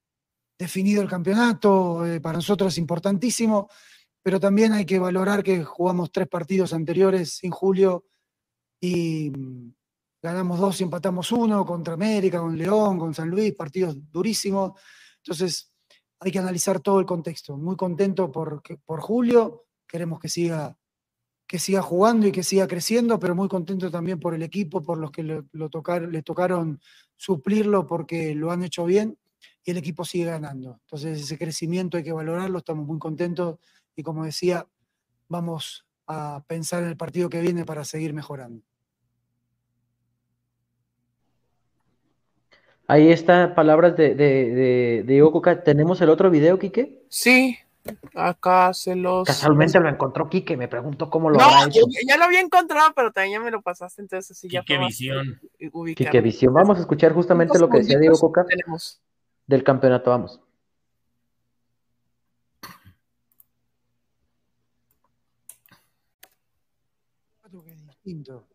definido el campeonato, eh, para nosotros es importantísimo, pero también hay que valorar que jugamos tres partidos anteriores sin Julio y mm, ganamos dos y empatamos uno contra América, con León, con San Luis, partidos durísimos. Entonces hay que analizar todo el contexto. Muy contento por, por Julio, queremos que siga que siga jugando y que siga creciendo, pero muy contento también por el equipo, por los que le, lo le tocaron suplirlo porque lo han hecho bien y el equipo sigue ganando. Entonces ese crecimiento hay que valorarlo, estamos muy contentos y como decía, vamos a pensar en el partido que viene para seguir mejorando.
Ahí está, palabras de, de, de, ¿Tenemos el otro video, Quique?
Sí, Acá se los.
Casualmente lo encontró Quique, me pregunto cómo lo ha hecho.
Ya lo había encontrado, pero también ya me lo pasaste, entonces así ya.
Quique Visión.
Quique Visión. Vamos a escuchar justamente lo que decía Diego Coca del campeonato. Vamos.
Es distinto.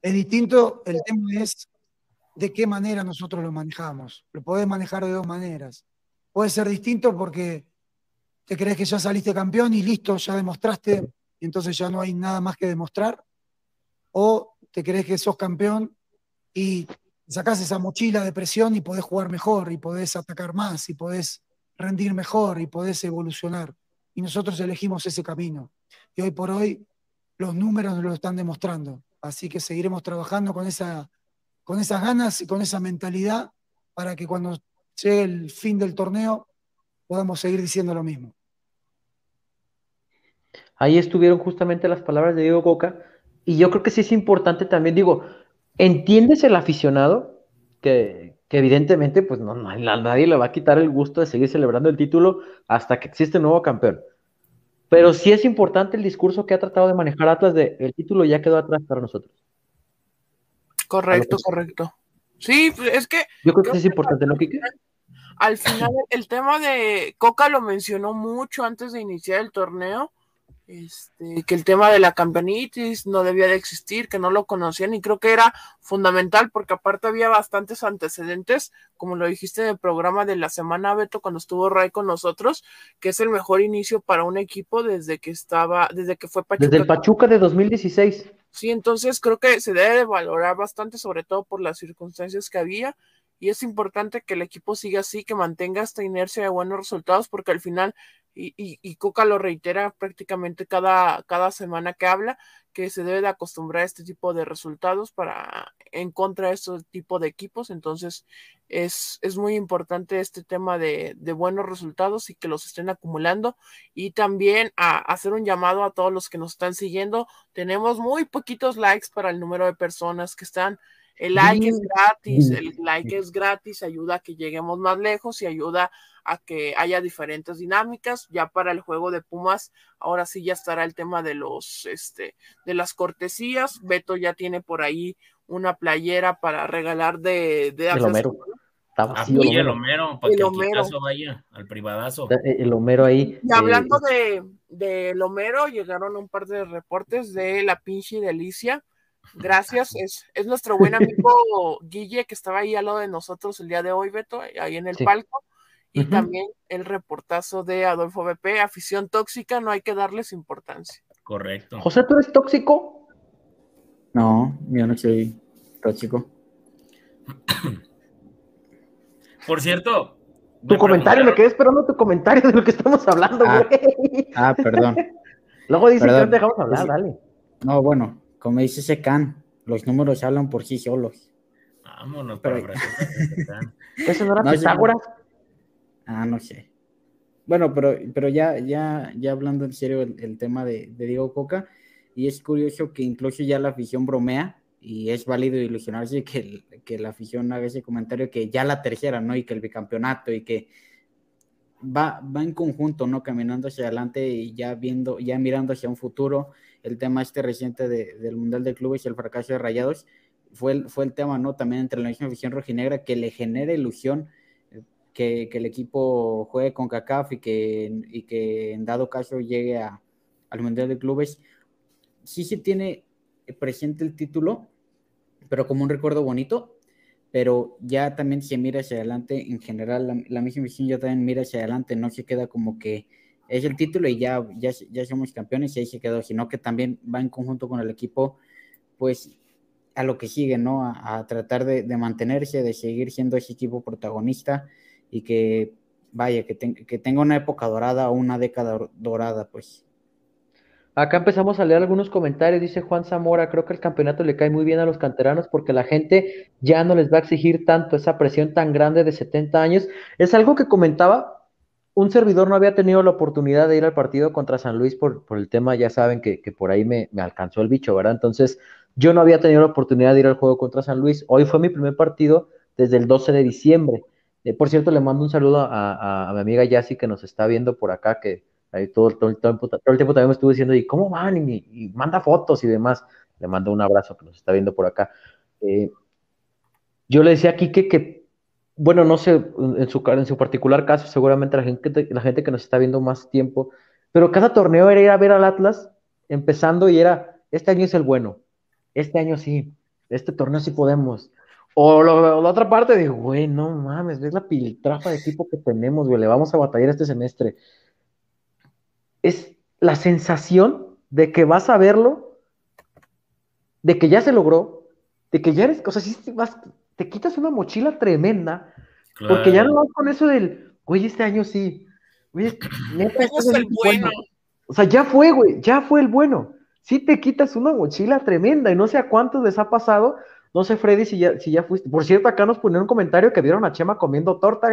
Es distinto, el tema es de qué manera nosotros lo manejamos. Lo podés manejar de dos maneras. Puede ser distinto porque te crees que ya saliste campeón y listo, ya demostraste, y entonces ya no hay nada más que demostrar, o te crees que sos campeón y sacás esa mochila de presión y podés jugar mejor, y podés atacar más, y podés rendir mejor, y podés evolucionar. Y nosotros elegimos ese camino. Y hoy por hoy los números nos lo están demostrando. Así que seguiremos trabajando con, esa, con esas ganas y con esa mentalidad para que cuando llegue el fin del torneo podamos seguir diciendo lo mismo.
Ahí estuvieron justamente las palabras de Diego Coca, y yo creo que sí es importante también, digo, ¿entiendes el aficionado? Que, evidentemente, pues no, no, nadie le va a quitar el gusto de seguir celebrando el título hasta que existe un nuevo campeón. Pero sí es importante el discurso que ha tratado de manejar Atlas de el título ya quedó atrás para nosotros.
Correcto, correcto. Sí, pues, es que.
Yo creo, que es importante, ¿no, Kike?
Al final, el tema de Coca lo mencionó mucho antes de iniciar el torneo este, que el tema de la campeonitis no debía de existir, que no lo conocían y creo que era fundamental porque aparte había bastantes antecedentes, como lo dijiste en el programa de la semana, Beto, cuando estuvo Ray con nosotros, que es el mejor inicio para un equipo desde que estaba, desde que fue
Pachuca. Desde el Pachuca de 2016.
Sí, entonces creo que se debe de valorar bastante, sobre todo por las circunstancias que había y es importante que el equipo siga así, que mantenga esta inercia de buenos resultados, porque al final y, Coca lo reitera prácticamente cada, cada semana que habla, que se debe de acostumbrar a este tipo de resultados para en contra de este tipo de equipos. Entonces, es, es muy importante este tema de, de, buenos resultados y que los estén acumulando. Y también a, hacer un llamado a todos los que nos están siguiendo. Tenemos muy poquitos likes para el número de personas que están el like es gratis, el like es gratis, ayuda a que lleguemos más lejos y ayuda a que haya diferentes dinámicas. Ya para el juego de Pumas, ahora sí ya estará el tema de los, este, de las cortesías. Beto ya tiene por ahí una playera para regalar de, de
el Homero.
el Homero, para que el vaya al privadazo.
El Homero ahí.
Y hablando eh, de, de Homero, llegaron un par de reportes de la pinche delicia Gracias, es, es, nuestro buen amigo *laughs* Guille que estaba ahí al lado de nosotros el día de hoy, Beto, ahí en el palco. Y también el reportazo de Adolfo BP, afición tóxica, no hay que darles importancia.
Correcto.
José, ¿tú eres tóxico?
No, yo no soy tóxico.
Por cierto.
Tu comentario, me quedé esperando tu comentario de lo que estamos hablando,
ah, ah perdón. *laughs*
Luego dice que no dejamos hablar, dale.
No, bueno, como dice ese can, los números hablan por sí solos.
Vámonos, pero...
¿Eso no era Pitágoras?
Ah, no sé. Bueno, pero, pero ya, ya, ya hablando en serio el, tema de, Diego Coca, y es curioso que incluso ya la afición bromea, y es válido ilusionarse que, que la afición haga ese comentario que ya la tercera, ¿no? Y que el bicampeonato y que va, va en conjunto, ¿no? Caminando hacia adelante y ya viendo, ya mirando hacia un futuro. El tema este reciente del Mundial de Clubes y el fracaso de Rayados fue el, fue el tema, ¿no? También entre la misma afición rojinegra que le genera ilusión que, el equipo juegue con CACAF y que, y que en dado caso llegue a, al Mundial de Clubes. Sí se tiene presente el título, pero como un recuerdo bonito, pero ya también se mira hacia adelante, en general la, misma visión ya también mira hacia adelante, no se queda como que es el título y ya, ya, ya somos campeones y ahí se quedó, sino que también va en conjunto con el equipo, pues a lo que sigue, ¿no? A, tratar de, mantenerse, de seguir siendo ese equipo protagonista y que, vaya, que, tenga una época dorada o una década dorada, pues.
Acá empezamos a leer algunos comentarios, dice Juan Zamora, creo que el campeonato le cae muy bien a los canteranos porque la gente ya no les va a exigir tanto esa presión tan grande de 70 años. Es algo que comentaba, un servidor no había tenido la oportunidad de ir al partido contra San Luis por, por el tema, ya saben que, por ahí me, alcanzó el bicho, ¿verdad? Entonces yo no había tenido la oportunidad de ir al juego contra San Luis. Hoy fue mi primer partido desde el 12 de diciembre. Eh, por cierto, le mando un saludo a, mi amiga Yassi que nos está viendo por acá, que Ahí todo, el tiempo, todo el tiempo también me estuvo diciendo, ¿y cómo van? Y, manda fotos y demás. Le mando un abrazo que nos está viendo por acá. Eh, yo le decía a Kike que, bueno, no sé, en su, en su particular caso, seguramente la gente, la gente que nos está viendo más tiempo, pero cada torneo era ir a ver al Atlas, empezando y era, este año es el bueno, este año sí, este torneo sí podemos. O, la otra parte, digo, güey, no mames, ves la piltrafa de equipo que tenemos, güey, le vamos a batallar este semestre es la sensación de que vas a verlo, de que ya se logró, de que ya eres, o sea, si vas, te quitas una mochila tremenda, porque ya no vas con eso del, güey, este año sí, güey, *clears throat*
neta, este es el bueno.
O sea, ya fue, güey, ya fue el bueno. Si te quitas una mochila tremenda y no sé a cuántos les ha pasado, no sé, Freddy, si ya, si ya fuiste. Por cierto, acá nos ponieron un comentario que vieron a Chema comiendo torta.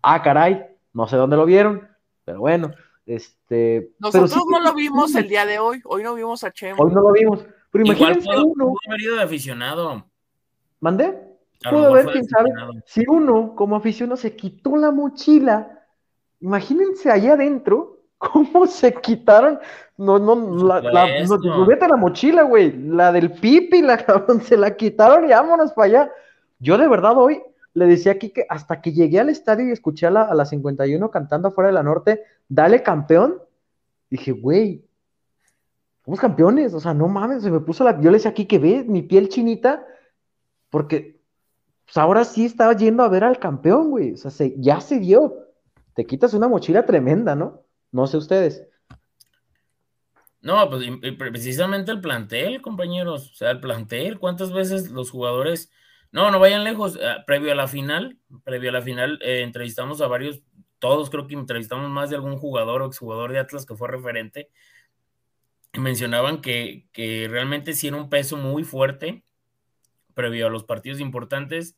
Ah, caray, no sé dónde lo vieron, pero bueno. Este,
Nosotros no lo vimos el día de hoy, hoy no vimos a Chemo.
Hoy no lo vimos, pero imagínense
Igual pudo,
uno.
pudo haber ido de aficionado.
¿Mandé? Pudo haber, quién sabe. Si uno, como aficionado, se quitó la mochila, imagínense allá adentro, cómo se quitaron. No, no, la, la, no, vete a la mochila, güey. La del pipi, la *laughs* cabrón, se la quitaron y vámonos para allá. Yo de verdad hoy le decía aquí que hasta que llegué al estadio y escuché a la, a la 51 cantando afuera de la norte, dale campeón, dije, güey, somos campeones, o sea, no mames, se me puso la, yo le decía aquí que ve mi piel chinita, porque pues ahora sí estaba yendo a ver al campeón, güey, o sea, se- ya se dio, te quitas una mochila tremenda, ¿no? No sé ustedes.
No, pues precisamente el plantel, compañeros. O sea, el plantel, ¿cuántas veces los jugadores... No, no vayan lejos. ah, previo a la final, previo a la final, eh, entrevistamos a varios, todos creo que entrevistamos más de algún jugador o exjugador de Atlas que fue referente. Y mencionaban que, que realmente sí era un peso muy fuerte previo a los partidos importantes,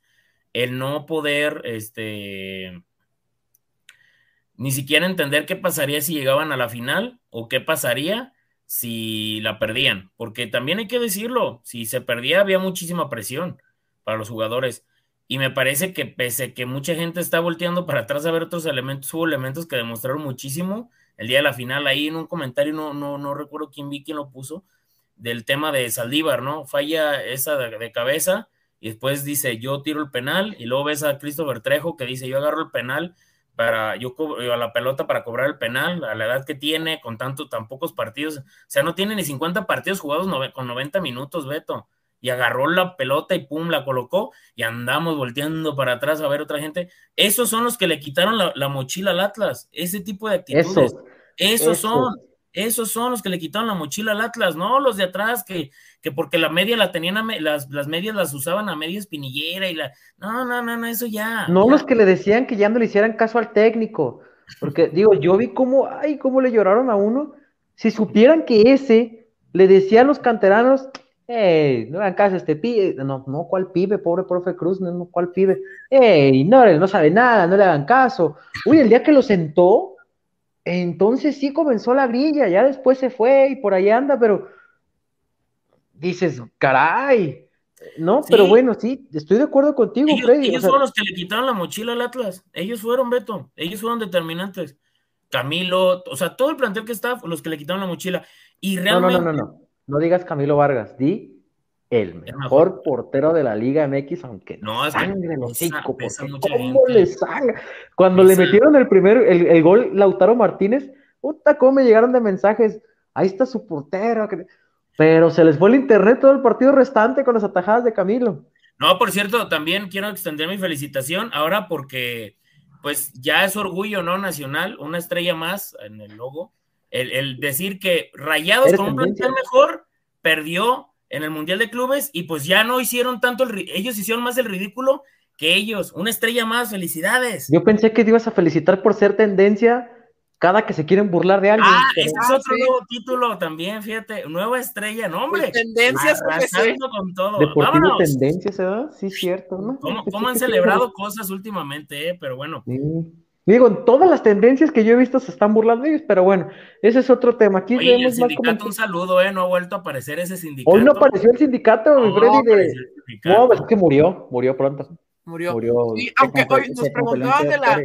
el no poder, este, ni siquiera entender qué pasaría si llegaban a la final o qué pasaría si la perdían, porque también hay que decirlo, si se perdía había muchísima presión para los jugadores y me parece que pese que mucha gente está volteando para atrás a ver otros elementos, hubo elementos que demostraron muchísimo el día de la final, ahí en un comentario, no, no, no recuerdo quién vi, quién lo puso, del tema de Saldívar, ¿no? Falla esa de, de cabeza y después dice yo tiro el penal y luego ves a Christopher Trejo que dice yo agarro el penal para yo cobro a la pelota para cobrar el penal a la edad que tiene con tanto tan pocos partidos, o sea, no tiene ni 50 partidos jugados nove- con 90 minutos, Beto. Y agarró la pelota y pum, la colocó y andamos volteando para atrás a ver otra gente. Esos son los que le quitaron la, la mochila al Atlas, ese tipo de actitudes.
Esos.
son, esos son los que le quitaron la mochila al Atlas, no los de atrás que, que porque la media la tenían, a me- las, las medias las usaban a media espinillera y la. No, no, no, no, eso ya.
no
ya.
los que le decían que ya no le hicieran caso al técnico, porque digo, yo vi cómo, ay, cómo le lloraron a uno, si supieran que ese le decía a los canteranos, hey, no hagan caso a este pibe, no, no, ¿cuál pibe? Pobre profe Cruz, no, no, ¿cuál pibe? Hey, no, no sabe nada, no le hagan caso. Uy, el día que lo sentó, entonces sí comenzó la grilla, ya después se fue y por ahí anda, pero dices, caray, no, pero bueno, sí, estoy de acuerdo contigo,
Ellos,
Freddy. o
ellos
sea,
fueron los que le quitaron la mochila al Atlas. Ellos fueron, Beto. Ellos fueron determinantes. Camilo, o sea, todo el plantel que está, los que le quitaron la mochila. Y
no, no,
realmente.
no, no, no, no digas Camilo Vargas, di el
El
mejor portero de la Liga MX, aunque
No, es
sangre porque
mucha
cómo
gente.
le. Cuando le metieron el primer, el, el gol Lautaro Martínez, puta, cómo me llegaron de mensajes, ahí está su portero, que- pero se les fue el internet todo el partido restante con las atajadas de Camilo.
No, por cierto, también quiero extender mi felicitación ahora porque, pues, ya es orgullo, ¿no? Nacional, una estrella más en el logo. El, el decir que Rayados con un plantel mejor perdió en el Mundial de Clubes y pues ya no hicieron tanto el ellos hicieron más el ridículo que ellos. Una estrella más, felicidades.
Yo pensé que te ibas a felicitar por ser tendencia cada que se quieren burlar de alguien.
Ah,
pero-
ese
Ah,
es otro
sí.
nuevo título también, fíjate, nueva estrella, no, hombre.
Pues tendencias,
con todo.
Deportivo
Vámonos.
tendencia, ¿se da? Sí, cierto, ¿no?
¿Cómo, cómo han celebrado cosas últimamente, eh? Pero bueno.
Sí. Digo, en todas las tendencias que yo he visto se están burlando de ellos, pero bueno, ese es otro tema. Aquí
Oye, y el
vemos más
sindicato, un saludo, ¿eh? No ha vuelto a aparecer ese sindicato.
Hoy no apareció el sindicato, mi
No
Freddy, de...
el sindicato.
No, pues es que murió, murió pronto.
Murió.
Murió.
Sí, aunque hoy nos preguntaban de la.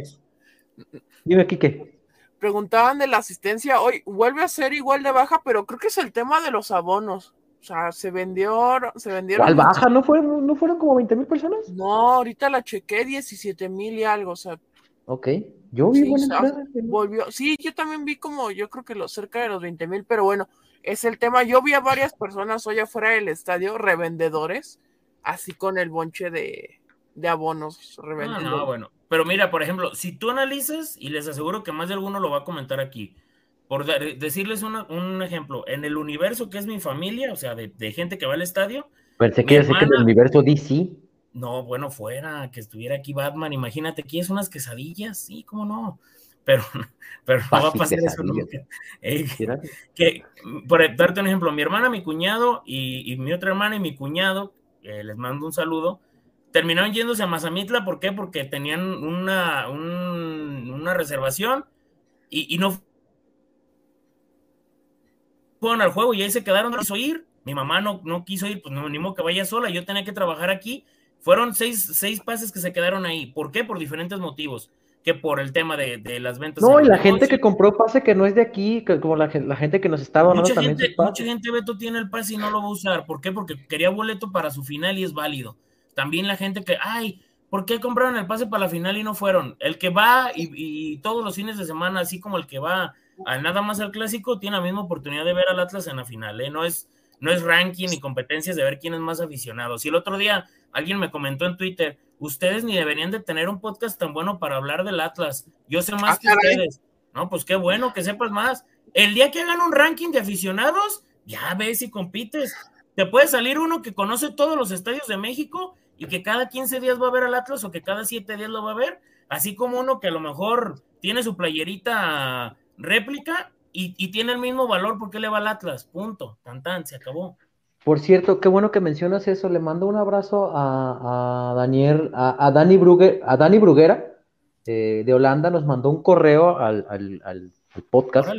Dime, Quique.
Preguntaban de la asistencia, hoy vuelve a ser igual de baja, pero creo que es el tema de los abonos. O sea, se vendió, se vendieron.
¿Cuál baja? ¿No fueron, ¿No fueron como 20 mil personas?
No, ahorita la chequé 17 mil y algo, o sea,
Ok. Yo vi
Sí,
buena
o sea,
entrada.
volvió. Sí, yo también vi como, yo creo que lo cerca de los 20 mil, pero bueno, es el tema. Yo vi a varias personas hoy afuera del estadio, revendedores, así con el bonche de, de abonos
No,
revendiendo.
no, bueno. Pero mira, por ejemplo, si tú analizas, y les aseguro que más de alguno lo va a comentar aquí, por dar- decirles una- un ejemplo, en el universo que es mi familia, o sea, de, de gente que va al estadio,
Pensé que que en el universo DC.
no, bueno, fuera, que estuviera aquí Batman, imagínate, aquí es unas quesadillas, sí, cómo no, pero, *laughs* pero no va a pasar eso nunca. Eh, *laughs* que, por darte un ejemplo, mi hermana, mi cuñado y, y mi otra hermana y mi cuñado, eh, les mando un saludo, terminaron yéndose a Mazamitla, ¿por qué? Porque tenían una, un- una reservación y, y no fueron al juego y ahí se quedaron, no quiso ir. Mi mamá no, no quiso ir, pues no, ni modo que vaya sola, yo tenía que trabajar aquí. Fueron seis, seis pases que se quedaron ahí. ¿Por qué? Por diferentes motivos que por el tema de, de las ventas.
No, y la gente que compró pase que no es de aquí, que como la, la gente que nos está donando
también. Gente, mucha gente, Beto, tiene el pase y no lo va a usar. ¿Por qué? Porque quería boleto para su final y es válido. También la gente que, ay, ¿por qué compraron el pase para la final y no fueron? El que va y, y todos los fines de semana, así como el que va a nada más al clásico, tiene la misma oportunidad de ver al Atlas en la final, ¿eh? No es, no es ranking ni competencias de ver quién es más aficionado. Si el otro día alguien me comentó en Twitter, ustedes ni deberían de tener un podcast tan bueno para hablar del Atlas. Yo sé más ah, que ustedes. No, pues qué bueno que sepas más. El día que hagan un ranking de aficionados, ya ves si compites. Te puede salir uno que conoce todos los estadios de México y que cada 15 días va a ver al Atlas o que cada 7 días lo va a ver, así como uno que a lo mejor tiene su playerita réplica y, tiene el mismo valor porque le va al Atlas. Punto. Tan tan, se acabó.
Por cierto, qué bueno que mencionas eso. Le mando un abrazo a, Daniel, a, Dani Bruguera, a Dani Bruguera eh, de Holanda. Nos mandó un correo al, podcast.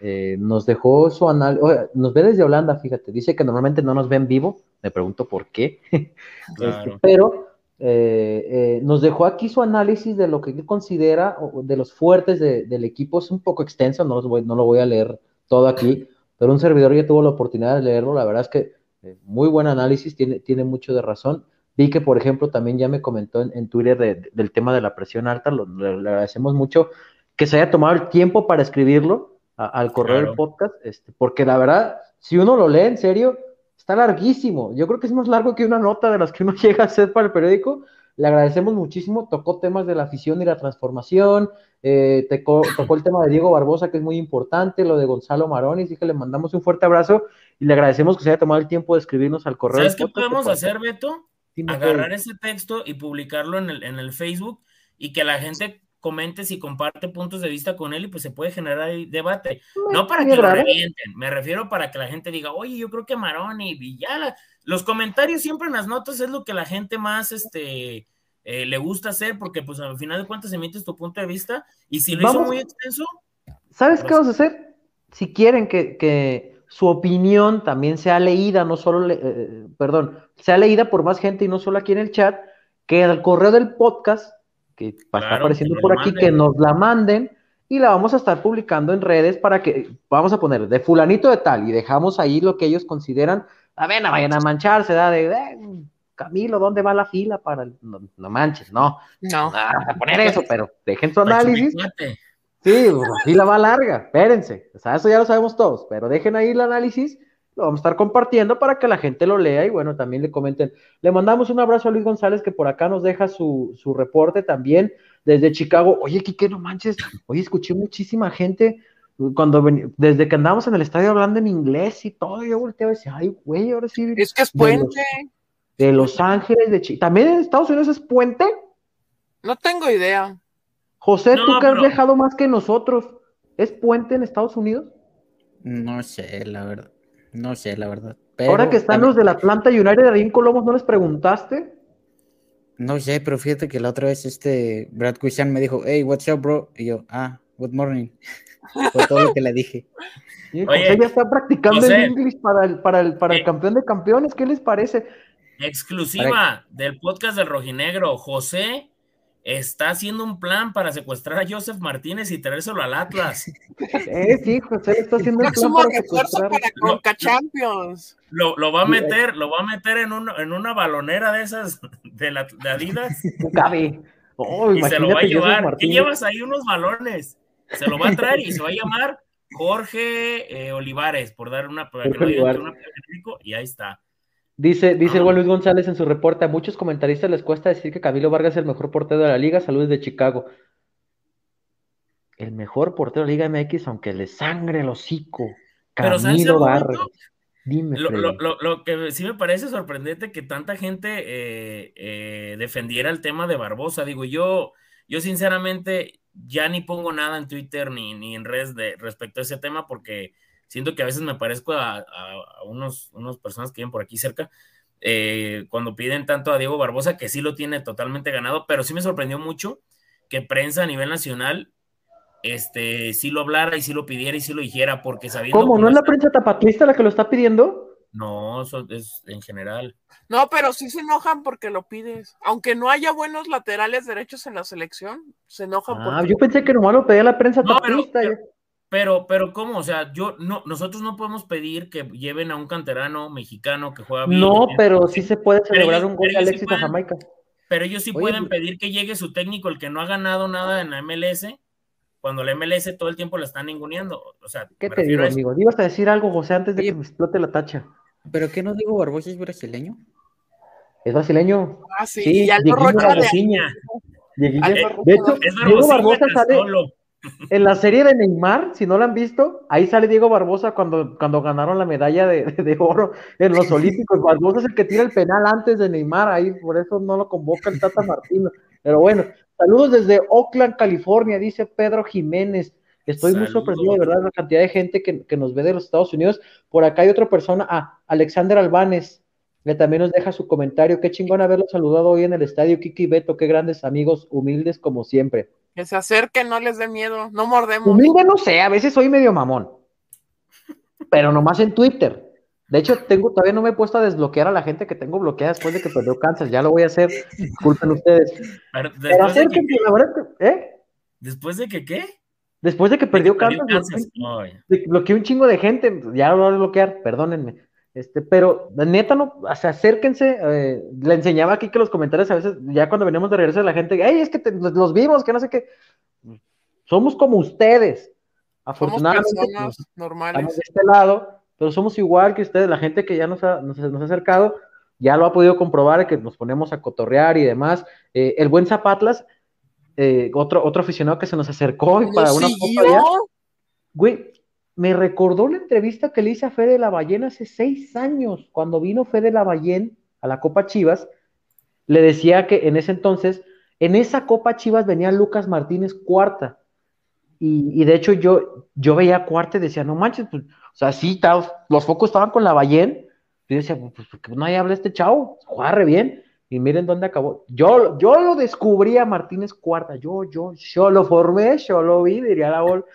Eh, nos dejó su análisis. Nos ve desde Holanda, fíjate. Dice que normalmente no nos ven vivo. Me pregunto por qué. *laughs* Este, pero eh, nos dejó aquí su análisis de lo que él considera de los fuertes del equipo. Es un poco extenso, no, no lo voy a leer todo aquí pero un servidor ya tuvo la oportunidad de leerlo, la verdad es que eh, muy buen análisis, tiene, tiene mucho de razón. Vi que, por ejemplo, también ya me comentó en, Twitter del tema de la presión alta, lo, le, agradecemos mucho que se haya tomado el tiempo para escribirlo al correo del podcast, este, porque la verdad, si uno lo lee en serio, está larguísimo. Yo creo que es más largo que una nota de las que uno *laughs* llega a hacer para el periódico. Le agradecemos muchísimo, tocó temas de la afición y la transformación, eh, *coughs* tocó, el tema de Diego Barbosa, que es muy importante, lo de Gonzalo Maroni, así que le mandamos un fuerte abrazo y le agradecemos que se haya tomado el tiempo de escribirnos al correo.
¿Sabes qué podemos hacer, Beto? Agarrar ese texto y publicarlo en el, en el Facebook y que la gente comente si comparte puntos de vista con él y pues se puede generar debate. No para que lo revienten, me refiero para que la gente diga, oye, yo creo que Maroni y ya los comentarios siempre en las notas es lo que la gente más este eh, le gusta hacer porque pues al final de cuentas emites tu punto de vista y si lo hizo muy extenso.
¿Sabes qué vamos a hacer? Si quieren que, su opinión también sea leída, no solo, eh, perdón, sea leída por más gente y no solo aquí en el chat, que al correo del podcast, que va a estar apareciendo por aquí, que nos la manden y la vamos a estar publicando en redes para que, vamos a poner de fulanito de tal y dejamos ahí lo que ellos consideran, a ver, no vayan a mancharse, da de, de Camilo, ¿dónde va la fila para el... no, manches, no.
No.
a poner eso, pero dejen su análisis. Sí, la fila va larga, espérense. O sea, eso ya lo sabemos todos, pero dejen ahí el análisis, lo vamos a estar compartiendo para que la gente lo lea y bueno, también le comenten. Le mandamos un abrazo a Luis González que por acá nos deja su, su reporte también desde Chicago. Oye, Kike, no manches, oye, escuché muchísima gente cuando desde que andamos en el estadio hablando en inglés y todo, yo volteé a decir, ay, güey, ahora sí.
Es que es puente
de Los Ángeles, de Chile. ¿También en Estados Unidos es puente?
No tengo idea.
José, tú que has viajado más que nosotros, ¿es puente en Estados Unidos?
No sé, la verdad. No sé, la verdad.
Ahora que están los de la Atlanta United de Colomos, ¿no les preguntaste?
No sé, pero fíjate que la otra vez este Brad Cuisian me dijo, hey, what's up, bro? Y yo, ah, good morning. *laughs* Fue todo lo que le dije.
José ya está practicando el inglés para el, para el, para el campeón de campeones. ¿Qué les parece?
Exclusiva del podcast del Rojinegro. José está haciendo un plan para secuestrar a Joseph Martínez y traérselo al Atlas.
Eh, sí, José está haciendo un plan para secuestrar.
Para Champions.
Lo, lo, va a meter, lo va a meter en, un, en una balonera de esas de, la, de Adidas. *laughs*
Cabe.
Oh, y se lo va a llevar. ¿Qué llevas ahí unos balones? Se lo va a traer y se va a llamar Jorge eh, Olivares, por dar una, para que no digan una y ahí está.
Dice, dice Juan Luis González en su reporte, a muchos comentaristas les cuesta decir que Camilo Vargas es el mejor portero de la liga, saludos de Chicago. El mejor portero de la Liga MX, aunque le sangre el hocico. Camilo Vargas.
Dime, lo, lo, que sí me parece sorprendente que tanta gente eh, eh, defendiera el tema de Barbosa. Digo, yo, yo sinceramente ya ni pongo nada en Twitter ni, ni en redes de, respecto a ese tema porque siento que a veces me parezco a, unos, unos personas que viven por aquí cerca, eh, cuando piden tanto a Diego Barbosa, que sí lo tiene totalmente ganado, pero sí me sorprendió mucho que prensa a nivel nacional este, si lo hablara y si lo pidiera y si lo dijera, porque sabiendo.
¿Cómo? ¿No es la prensa tapatista la que lo está pidiendo?
No, eso es en general.
No, pero sí se enojan porque lo pides. Aunque no haya buenos laterales derechos en la selección, se enojan
ah, porque... Yo pensé que nomás lo pedía la prensa no, tapatista.
Pero, pero, pero, ¿cómo? O sea, yo no, nosotros no podemos pedir que lleven a un canterano mexicano que juega bien.
No, pero sí se puede celebrar un gol de Alexis a Jamaica.
Pero ellos sí pueden pedir que llegue su técnico, el que no ha ganado nada en la MLS, cuando la MLS todo el tiempo la están ninguneando. O sea,
¿qué te digo, amigo? Ibas a decir algo, José, antes de que me explote la tacha.
¿Pero qué no digo Barbosa es brasileño?
Es brasileño.
Ah, sí, sí ya De,
de hecho, Diego Barbosa sale en la serie de Neymar, si no la han visto, ahí sale Diego Barbosa cuando, cuando ganaron la medalla de, de, oro en los Olímpicos. Barbosa es el que tira el penal antes de Neymar, ahí por eso no lo convoca el Tata Martino. Pero bueno, saludos desde Oakland, California, dice Pedro Jiménez. Estoy muy sorprendido, de verdad, la cantidad de gente que, que, nos ve de los Estados Unidos. Por acá hay otra persona, ah, Alexander Albanes, que también nos deja su comentario. Qué chingón haberlo saludado hoy en el estadio, Kiki Beto, qué grandes amigos, humildes como siempre.
Que se acerquen, no les dé miedo, no mordemos.
Humilde no sé, a veces soy medio mamón, pero nomás en Twitter. De hecho, tengo, todavía no me he puesto a desbloquear a la gente que tengo bloqueada después de que perdió Kansas. Ya lo voy a hacer. Disculpen ustedes. Pero, pero acérquense, la verdad, ¿eh?
¿Después de que qué?
Después de que perdió Kansas, bloqueé, un chingo de gente, ya lo voy a bloquear, perdónenme. Este, pero neta, no, o sea, acérquense. Eh, le enseñaba aquí que los comentarios a veces, ya cuando venimos de regreso, la gente, ay, es que los vimos, que no sé qué. Somos como ustedes. Afortunadamente,
somos pues, normales. Estamos
de este lado, pero somos igual que ustedes, la gente que ya nos ha, nos, ha acercado, ya lo ha podido comprobar, que nos ponemos a cotorrear y demás. Eh, el buen Zapatlas eh, otro, otro aficionado que se nos acercó y para una foto Güey, me recordó la entrevista que le hice a Fede Lavallén hace seis años, cuando vino Fede Lavallén a la Copa Chivas, le decía que en ese entonces, en esa Copa Chivas venía Lucas Martínez cuarta. Y, de hecho yo, yo veía cuarta y decía, no manches, pues, o sea, sí, los focos estaban con Lavallén. Y yo decía, pues, pues no hay habla este chavo, juega re bien. Y miren dónde acabó. Yo, yo lo descubrí a Martínez Cuarta. Yo, yo, yo lo formé, yo lo vi, diría la Vol.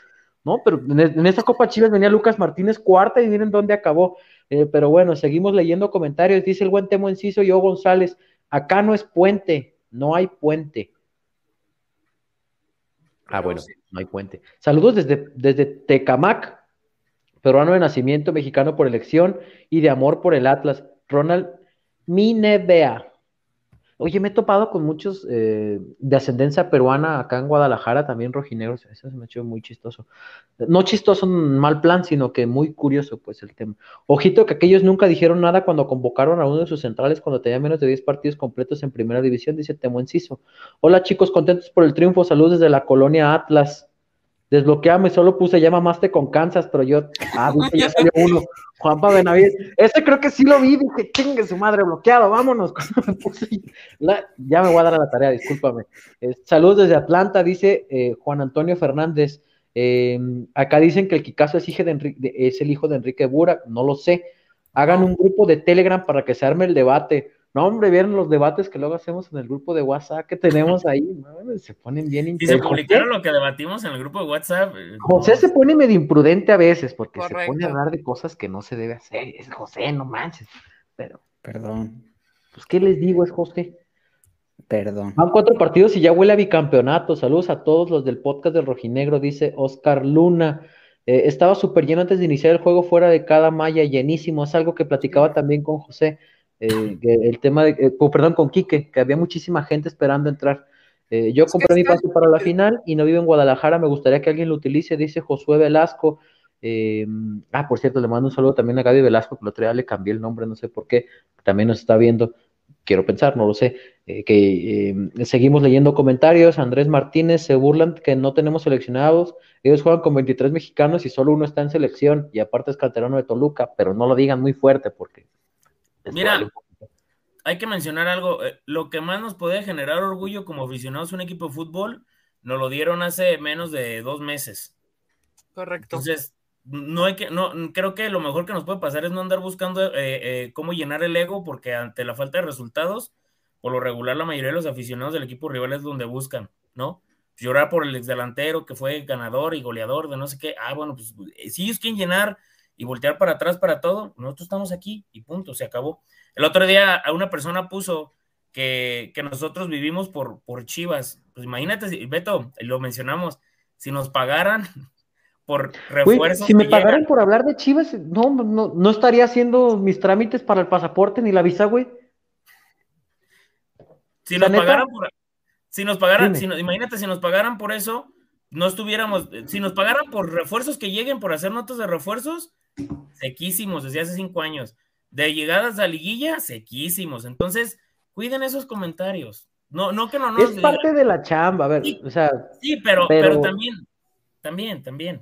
No, pero en, esa Copa Chivas venía Lucas Martínez Cuarta y miren dónde acabó. Eh, pero bueno, seguimos leyendo comentarios. Dice el buen Temo Enciso, yo González, acá no es puente, no hay puente. Ah, bueno, no hay puente. Saludos desde, desde Tecamac, peruano de nacimiento, mexicano por elección y de amor por el Atlas. Ronald Minebea. Oye, me he topado con muchos eh, de ascendencia peruana acá en Guadalajara, también rojinegros, eso se me ha hecho muy chistoso. No chistoso en mal plan, sino que muy curioso, pues, el tema. Ojito que aquellos nunca dijeron nada cuando convocaron a uno de sus centrales cuando tenía menos de 10 partidos completos en primera división, dice Temo Enciso. Hola chicos, contentos por el triunfo, saludos desde la colonia Atlas. Desbloqueame, solo puse ya mamaste con Kansas, pero yo, ah, ya salió *laughs* uno. Juanpa Benavides, ese creo que sí lo vi, dije, chingue su madre, bloqueado, vámonos. *laughs* ya me voy a dar a la tarea, discúlpame. Eh, saludos desde Atlanta, dice eh, Juan Antonio Fernández. Eh, acá dicen que el Kikazo es, es el hijo de Enrique Bura, no lo sé. Hagan un grupo de Telegram para que se arme el debate. No, hombre, vieron los debates que luego hacemos en el grupo de WhatsApp que tenemos ahí. se ponen bien
interesantes. Y se publicaron lo que debatimos en el grupo de WhatsApp.
Eh, José se pone medio imprudente a veces porque se pone a hablar de cosas que no se debe hacer. Es José, no manches. Pero.
Perdón.
Pues, ¿qué les digo? Es José.
Perdón.
Van cuatro partidos y ya huele a bicampeonato. Saludos a todos los del podcast del Rojinegro, dice Oscar Luna. Eh, estaba súper lleno antes de iniciar el juego fuera de cada malla, llenísimo. Es algo que platicaba también con José. Eh, el tema de, eh, perdón, con Quique, que había muchísima gente esperando entrar. Eh, yo compré mi pase para la final y no vivo en Guadalajara, me gustaría que alguien lo utilice, dice Josué Velasco. ah, por cierto, le mando un saludo también a Gaby Velasco, que el otro día le cambié el nombre, no sé por qué, también nos está viendo, quiero pensar, no lo sé, que seguimos leyendo comentarios, Andrés Martínez se burlan que no tenemos seleccionados, ellos juegan con 23 mexicanos y solo uno está en selección. Y aparte es canterano de Toluca, pero no lo digan muy fuerte porque
Mira, hay que mencionar algo. Eh, lo que más nos puede generar orgullo como aficionados a un equipo de fútbol, nos lo dieron hace menos de dos meses.
Correcto.
Entonces, no hay que, no, creo que lo mejor que nos puede pasar es no andar buscando eh, eh, cómo llenar el ego, porque ante la falta de resultados, por lo regular, la mayoría de los aficionados del equipo rival es donde buscan, ¿no? llorar por el exdelantero que fue ganador y goleador de no sé qué. Ah, bueno, pues si ellos quieren llenar y voltear para atrás para todo, nosotros estamos aquí y punto, se acabó. El otro día a una persona puso que, nosotros vivimos por, por Chivas. Pues imagínate, Beto, lo mencionamos, si nos pagaran *laughs* por refuerzos.
si me pagaran por hablar de Chivas, no, no, no estaría haciendo mis trámites para el pasaporte ni la visa, güey.
Si nos pagaran por, si nos pagaran, imagínate, si nos pagaran por eso, no estuviéramos, si nos pagaran por refuerzos que lleguen, por hacer notas de refuerzos, sequísimos desde hace cinco años. De llegadas a liguilla, sequísimos. Entonces, cuiden esos comentarios. No, no que no
nos Es parte de la chamba, a ver, o sea.
Sí, pero, pero, también, también, también.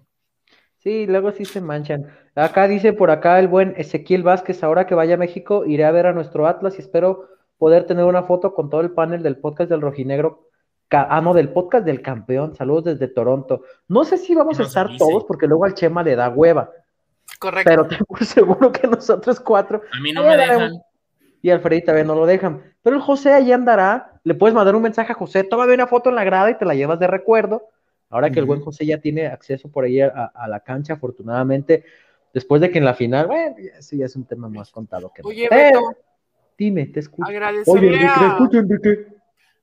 Sí, luego sí se manchan. Acá dice por acá el buen Ezequiel Vázquez, ahora que vaya a México, iré a ver a nuestro Atlas y espero poder tener una foto con todo el panel del podcast del Rojinegro. Ah, no, del podcast del campeón. Saludos desde Toronto. No sé si vamos a estar todos, porque luego al Chema le da hueva.
Correcto.
Pero *laughs* tengo seguro que nosotros cuatro.
A mí no me dejan.
Y Alfredita también no lo dejan. Pero el José allí andará. Le puedes mandar un mensaje a José. Tómame una foto en la grada y te la llevas de recuerdo. Ahora que el buen José ya tiene acceso por ahí a, la cancha, afortunadamente. Después de que en la final, bueno, ese ya es un tema más contado que
Oye, Beto,
Dime, te escucho.
Agradecerle a...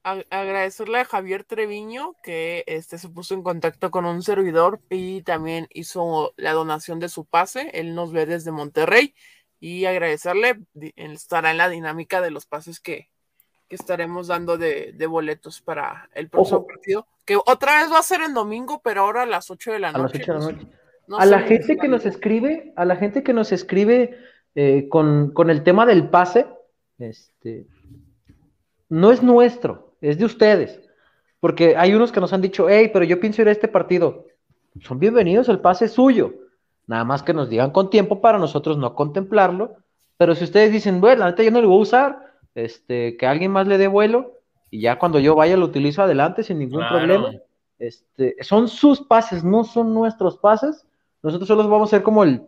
agradecerle a Javier Treviño que este se puso en contacto con un servidor y también hizo la donación de su pase. Él nos ve desde Monterrey y agradecerle estará en la dinámica de los pases que, estaremos dando de, boletos para el próximo partido. Que otra vez va a ser en domingo, pero ahora a las 8 de la noche.
A las 8 de la noche. a la gente que nos escribe, a la gente que nos escribe eh, con, con el tema del pase, este, no es nuestro, es de ustedes. Porque hay unos que nos han dicho, hey, pero yo pienso ir a este partido. Son bienvenidos, el pase es suyo. Nada más que nos digan con tiempo para nosotros no contemplarlo. Pero si ustedes dicen, bueno, la neta yo no lo voy a usar, este, que alguien más le dé vuelo, y ya cuando yo vaya lo utilizo adelante sin ningún problema. Este, son sus pases, no son nuestros pases. Nosotros solo vamos a ser como el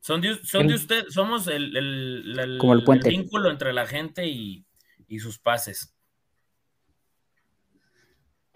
son de, son de usted, somos el,
como el, puente.
vínculo entre la gente y, sus pases.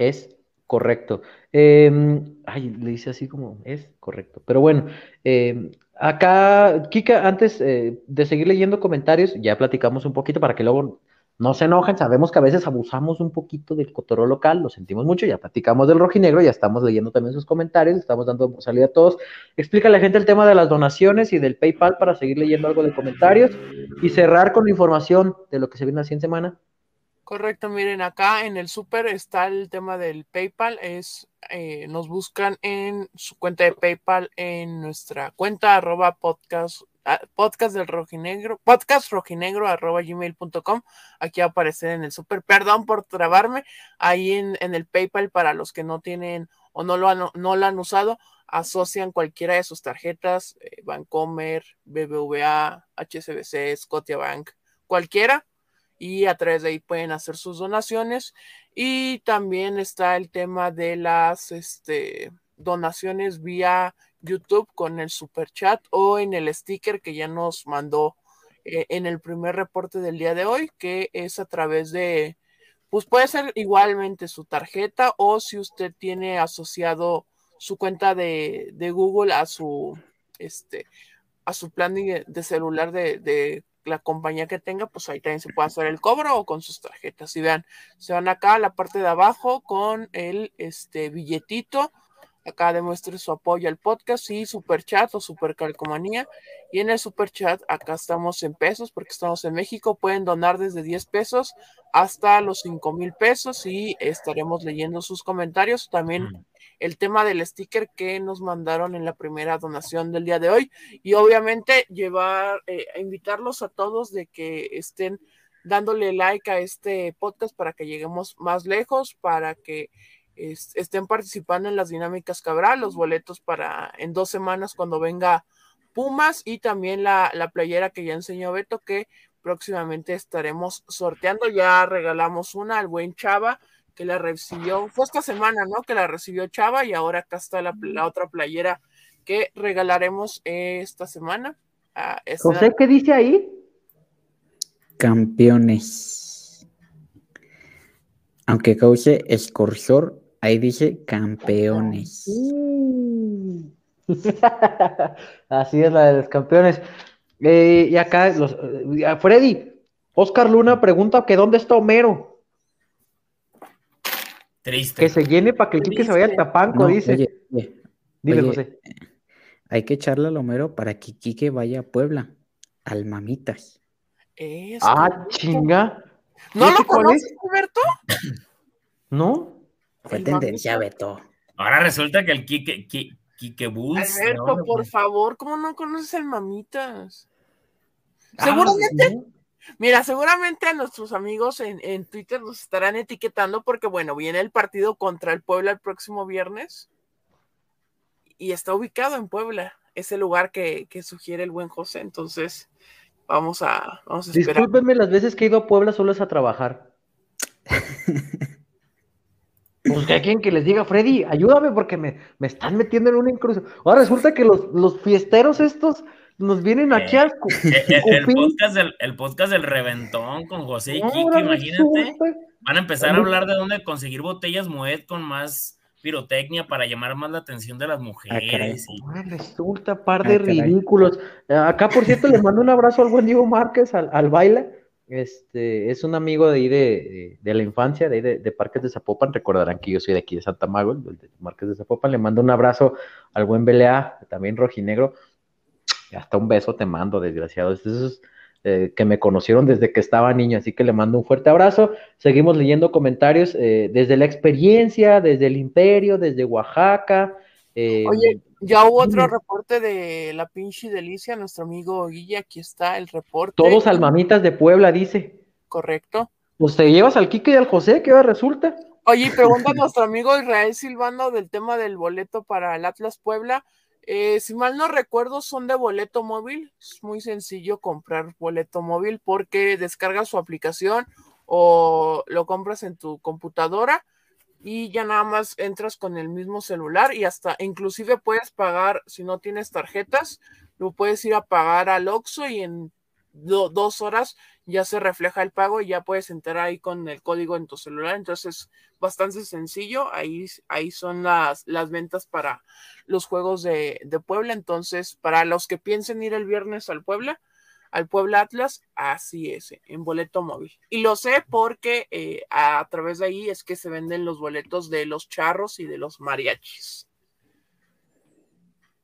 Es correcto. Em, ay, le dice así como es correcto. Pero bueno, em, acá, Kika, antes eh, de seguir leyendo comentarios, ya platicamos un poquito para que luego no se enojen, sabemos que a veces abusamos un poquito del cotoro local, lo sentimos mucho, ya platicamos del rojinegro, ya estamos leyendo también sus comentarios, estamos dando salida a todos. Explica a la gente el tema de las donaciones y del PayPal para seguir leyendo algo de comentarios y cerrar con la información de lo que se viene así en semana.
Correcto, miren, acá en el súper está el tema del PayPal, es, eh, nos buscan en su cuenta de PayPal en nuestra cuenta arroba podcast podcast del rojinegro, podcast rojinegro. Aquí va a aparecer en el super. Perdón por trabarme. Ahí en, el PayPal para los que no tienen o no lo han, no lo han usado, asocian cualquiera de sus tarjetas, eh, Bancomer, BBVA, HSBC, Scotiabank, cualquiera. Y a través de ahí pueden hacer sus donaciones. Y también está el tema de las este, donaciones vía YouTube con el super chat o en el sticker que ya nos mandó eh, en el primer reporte del día de hoy, que es a través de, pues puede ser igualmente su tarjeta o si usted tiene asociado su cuenta de, de Google a su, este, a su plan de, celular de, de, la compañía que tenga, pues ahí también se puede hacer el cobro o con sus tarjetas. Y vean, se van acá a la parte de abajo con el este, billetito Acá demuestre su apoyo al podcast y super chat o super calcomanía. Y en el super chat, acá estamos en pesos porque estamos en México. Pueden donar desde 10 pesos hasta los 5 mil pesos y estaremos leyendo sus comentarios. También mm. el tema del sticker que nos mandaron en la primera donación del día de hoy. Y obviamente llevar, eh, invitarlos a todos de que estén dándole like a este podcast para que lleguemos más lejos, para que estén participando en las dinámicas que habrá, los boletos para en dos semanas cuando venga Pumas y también la, playera que ya enseñó Beto que próximamente estaremos sorteando. Ya regalamos una al buen Chava que la recibió, fue esta semana, ¿no? Que la recibió Chava y ahora acá está la, otra playera que regalaremos esta semana.
Ah, José, ¿qué dice ahí?
Campeones. Aunque cause escorsor Ahí dice campeones. *laughs*
Así es la de los campeones. Eh, y acá, los, eh, Freddy, Oscar Luna pregunta que dónde está Homero.
Triste.
Que se llene para que el Quique se vaya al Tapanco,
No,
dice.
oye, oye,
Dile,
oye,
José.
hay que echarle al Homero para que Quique vaya a Puebla, al Mamitas.
Es
Ah, chinga.
¿No
¿Ese
lo conoces,
es?
Alberto?
¿No?
Fue
El
tendencia. Beto.
Ahora resulta que el Kike Bulls.
Alberto,
¿no?
por favor, ¿cómo no conoces el Mamitas?
Ah,
Seguramente, mira, seguramente a nuestros amigos en, en Twitter nos estarán etiquetando porque, bueno, viene el partido contra el Puebla el próximo viernes y está ubicado en Puebla, ese lugar que, que sugiere el buen José. Entonces, vamos a, vamos a esperar.
Discúlpenme las veces que he ido a Puebla solo es a trabajar. *laughs* Pues que hay quien que les diga, Freddy, ayúdame porque me, me están metiendo en una inclusión. Ahora resulta que los, los fiesteros estos nos vienen aquí a escu-
Eh, eh, el, podcast del, el podcast del Reventón con José y Kike,
Ahora
imagínate. Van a empezar a hablar de dónde conseguir botellas Moet con más pirotecnia para llamar más la atención de las
caray.
mujeres. y-
Ahora resulta par
Ah,
de
caray.
ridículos. Eh, Acá, por cierto, le mando un abrazo al buen Diego Márquez, al, al baile. Este, es un amigo de ahí de, de- la infancia, de ahí de, Parques de Zapopan. Recordarán que yo soy de aquí de Santa Mago, de Marques de Zapopan. Le mando un abrazo al buen Belea, también rojinegro. Hasta un beso te mando, desgraciado. Es de esos eh, que me conocieron desde que estaba niño, así que le mando un fuerte abrazo. Seguimos leyendo comentarios eh, desde la experiencia, desde el imperio, desde Oaxaca. eh,
Oye, ya hubo otro reporte de la pinche delicia, nuestro amigo Guille, aquí está el reporte.
todos almamitas de Puebla, dice.
Correcto.
Pues te llevas al Quique y al José, ¿qué ahora resulta?
Oye, pregunta a *laughs* nuestro amigo Israel Silvano del tema del boleto para el Atlas Puebla. Eh, si mal no recuerdo, son de boleto móvil. Es muy sencillo comprar boleto móvil porque descargas su aplicación o lo compras en tu computadora y ya nada más entras con el mismo celular y hasta inclusive puedes pagar, si no tienes tarjetas, lo puedes ir a pagar al Oxxo y en do- dos horas ya se refleja el pago y ya puedes entrar ahí con el código en tu celular. Entonces, bastante sencillo. Ahí, ahí son las, las ventas para los juegos de, de Puebla. Entonces, para los que piensen ir el viernes al Puebla, al Puebla Atlas, así es, en boleto móvil. Y lo sé porque eh, a través de ahí es que se venden los boletos de los charros y de los mariachis.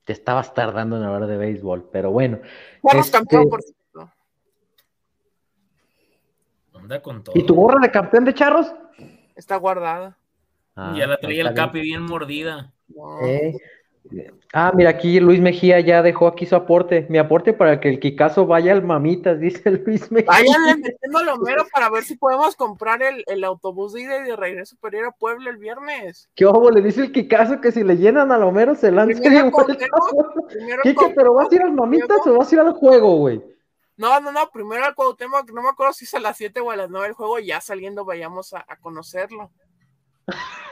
Te estabas tardando en hablar de béisbol, pero bueno.
Charros
Este-
campeón, por cierto.
Anda con todo.
¿Y tu gorra de campeón de charros?
Está guardada.
Ah,
ya la traía
está
el. Capi bien mordida.
Eh, Ah, mira, aquí Luis Mejía ya dejó aquí su aporte. Mi aporte para que el Kikazo vaya al mamitas, *laughs* dice Luis Mejía.
Váyanle metiendo lo mero para ver si podemos comprar el, el autobús de ida y de regreso para ir a Puebla el viernes.
¿Qué obo? Le dice el Kikazo que si le llenan a Homero se lanza
Primero primero
pero ¿vas a ir al mamitas o vas a ir al juego, güey?
No, no, no, primero al Cuauhtémoc, no me acuerdo si es a las 7 o a las 9 el juego, ya saliendo vayamos a, a conocerlo. *laughs*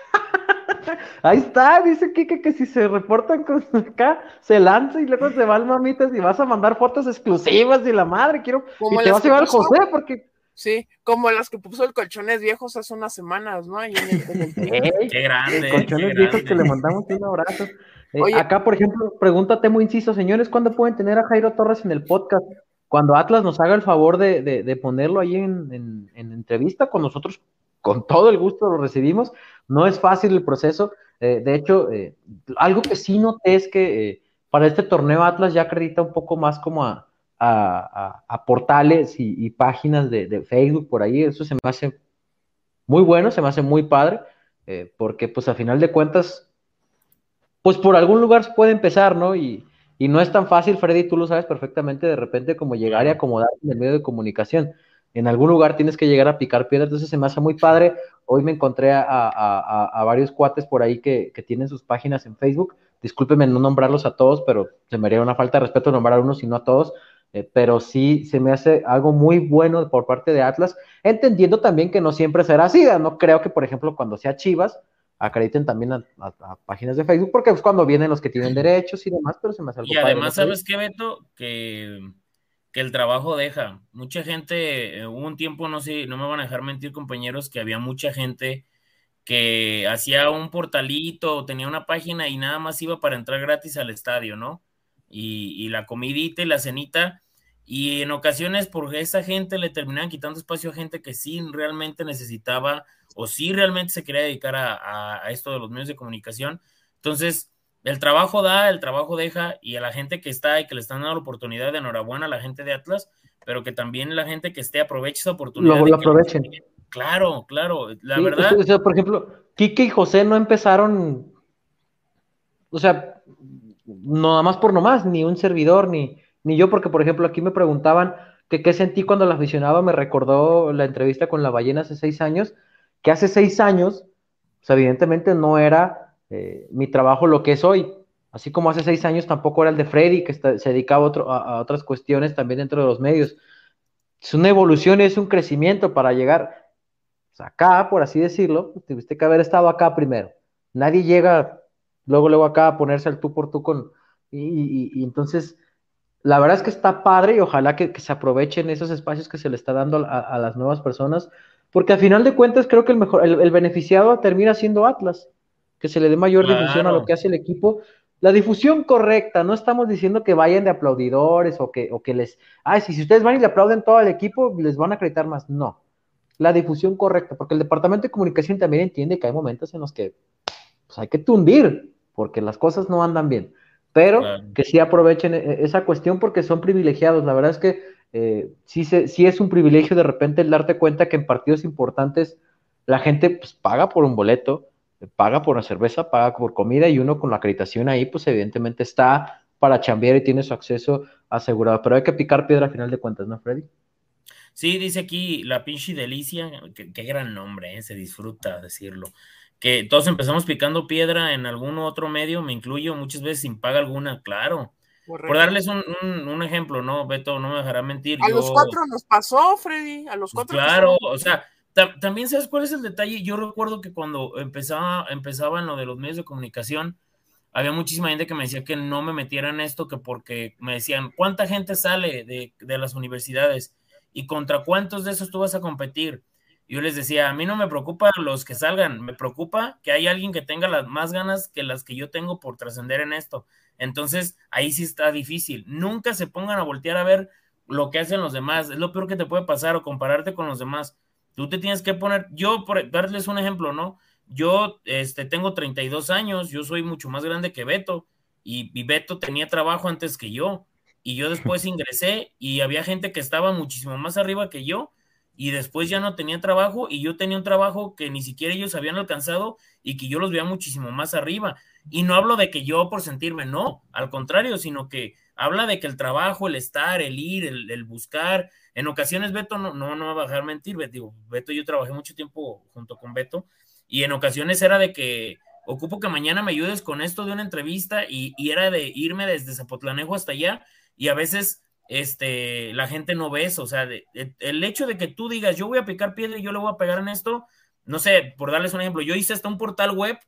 *laughs*
Ahí está, dice Kike que si se reportan con *laughs* acá, se lanza y luego se va al mamitas y vas a mandar fotos exclusivas y la madre, quiero.
Como
y te
las
vas a
que
llevar al José porque.
Sí, como las que puso el Colchones Viejos hace unas semanas, ¿no? Ahí en el- en el-
¡Ey!
Qué grande.
colchones
qué
viejos
grande.
que le mandamos un abrazo. Eh,
Oye.
acá, por ejemplo, pregúntate muy inciso, señores, ¿cuándo pueden tener a Jairo Torres en el podcast? Cuando Atlas nos haga el favor de, de- de ponerlo ahí en, en- en entrevista con nosotros, con todo el gusto lo recibimos. No es fácil el proceso. Eh, de hecho, eh, algo que sí noté es que eh, para este torneo Atlas ya acredita un poco más como a, a- a- a portales y, y páginas de, de Facebook por ahí. Eso se me hace muy bueno, se me hace muy padre, porque pues a final de cuentas, pues por algún lugar se puede empezar, ¿no? Y, y no es tan fácil, Freddy, tú lo sabes perfectamente, de repente como llegar y acomodarte en el medio de comunicación. En algún lugar tienes que llegar a picar piedra, entonces se me hace muy padre. Hoy me encontré a, a- a- a varios cuates por ahí que, que tienen sus páginas en Facebook. Discúlpeme no nombrarlos a todos, pero se me haría una falta de respeto nombrar a unos y no a todos. Eh, pero sí se me hace algo muy bueno por parte de Atlas, entendiendo también que no siempre será así. No creo que, por ejemplo, cuando sea Chivas, acrediten también a, a- a páginas de Facebook, porque es cuando vienen los que tienen derechos y demás, pero se me hace algo
Y además. ¿sabes qué, Beto? Que, que el trabajo deja. Mucha gente, eh, hubo un tiempo, no sé, no me van a dejar mentir, compañeros, que había mucha gente que hacía un portalito, tenía una página y nada más iba para entrar gratis al estadio, ¿no? Y, la comidita y la cenita, y en ocasiones por esa gente le terminaban quitando espacio a gente que sí realmente necesitaba o sí realmente se quería dedicar a, esto de los medios de comunicación. Entonces, el trabajo da, el trabajo deja, y a la gente que está y que le están dando la oportunidad de enhorabuena a la gente de Atlas, pero que también la gente que esté aproveche esa oportunidad.
Lo, lo aprovechen.
Claro, claro, la sí, verdad.
O sea, por ejemplo, Quique y José no empezaron, o sea, nada más por nomás, ni un servidor, ni, ni yo, porque por ejemplo aquí me preguntaban que qué sentí cuando la aficionaba, me recordó la entrevista con la ballena hace seis años, que hace seis años, pues evidentemente no era eh, mi trabajo lo que es hoy, así como hace seis años tampoco era el de Freddy, que está, se dedicaba a, otro, a, otras cuestiones también dentro de los medios. Es una evolución, es un crecimiento para llegar acá, por así decirlo, tuviste que haber estado acá primero. Nadie llega luego, luego acá a ponerse al tú por tú con... y, entonces la verdad es que está padre y ojalá que, se aprovechen esos espacios que se le está dando a, las nuevas personas, porque al final de cuentas creo que el mejor, el beneficiado termina siendo Atlas, que se le dé mayor claro. difusión a lo que hace el equipo. La difusión correcta, no estamos diciendo que vayan de aplaudidores o que, o que les, ay, si, si ustedes van y le aplauden todo al equipo, les van a acreditar más. No, la difusión correcta, porque el departamento de comunicación también entiende que hay momentos en los que pues, hay que tundir, porque las cosas no andan bien pero claro. que sí aprovechen e, esa cuestión porque son privilegiados. La verdad es que eh, sí, se, sí, es un privilegio de repente el darte cuenta que en partidos importantes la gente pues, paga por un boleto, paga por una cerveza, paga por comida y uno con la acreditación ahí, pues evidentemente está para chambear y tiene su acceso asegurado. Pero hay que picar piedra a final de cuentas, ¿no, Freddy?
Sí, dice aquí la pinche delicia, qué, qué gran nombre, ¿eh? se disfruta decirlo que todos empezamos picando piedra en algún otro medio, me incluyo muchas veces sin paga alguna, claro. Correcto. Por darles un, un, un, ejemplo, ¿no? Beto no me dejará mentir.
A yo, los cuatro nos pasó, Freddy, a los cuatro.
Claro, o sea, también sabes cuál es el detalle. Yo recuerdo que cuando empezaba, lo de los medios de comunicación, había muchísima gente que me decía que no me metiera en esto, que porque me decían, ¿cuánta gente sale de, de las universidades? ¿Y contra cuántos de esos tú vas a competir? yo les decía, a mí no me preocupa los que salgan, me preocupa que hay alguien que tenga las más ganas que las que yo tengo por trascender en esto. Entonces, ahí sí está difícil. Nunca se pongan a voltear a ver lo que hacen los demás. Es lo peor que te puede pasar o compararte con los demás. Tú te tienes que poner, yo por darles un ejemplo, ¿no? Yo este, tengo 32 años, yo soy mucho más grande que Beto y, y Beto tenía trabajo antes que yo y yo *laughs* después ingresé y había gente que estaba muchísimo más arriba que yo y después ya no tenía trabajo y yo tenía un trabajo que ni siquiera ellos habían alcanzado y que yo los veía muchísimo más arriba. Y no hablo de que yo por sentirme, no, al contrario, sino que habla de que el trabajo, el estar, el ir, el, el buscar, en ocasiones Beto no, no, no va a dejar mentir, digo, Beto yo trabajé mucho tiempo junto con Beto y en ocasiones era de que ocupo que mañana me ayudes con esto de una entrevista y, y era de irme desde Zapotlanejo hasta allá y a veces este, la gente no ve eso, o sea, de, de, el hecho de que tú digas, yo voy a picar piedra y yo le voy a pegar en esto, no sé, por darles un ejemplo, yo hice hasta un portal web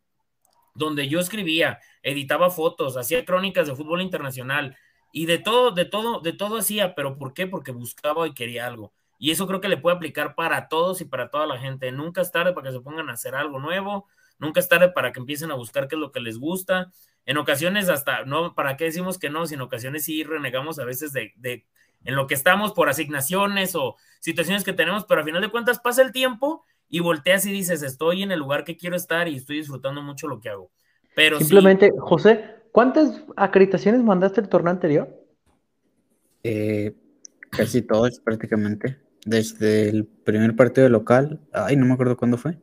donde yo escribía, editaba fotos, hacía crónicas de fútbol internacional y de todo, de todo, de todo hacía, pero ¿por qué? Porque buscaba y quería algo. Y eso creo que le puede aplicar para todos y para toda la gente. Nunca es tarde para que se pongan a hacer algo nuevo, nunca es tarde para que empiecen a buscar qué es lo que les gusta en ocasiones hasta, no, ¿para qué decimos que no? Si en ocasiones sí renegamos a veces de, de, en lo que estamos por asignaciones o situaciones que tenemos, pero al final de cuentas pasa el tiempo y volteas y dices, estoy en el lugar que quiero estar y estoy disfrutando mucho lo que hago. Pero
Simplemente, José, ¿cuántas acreditaciones mandaste el torneo anterior?
Eh, casi todas prácticamente. Desde el primer partido local, ay, no me acuerdo cuándo fue.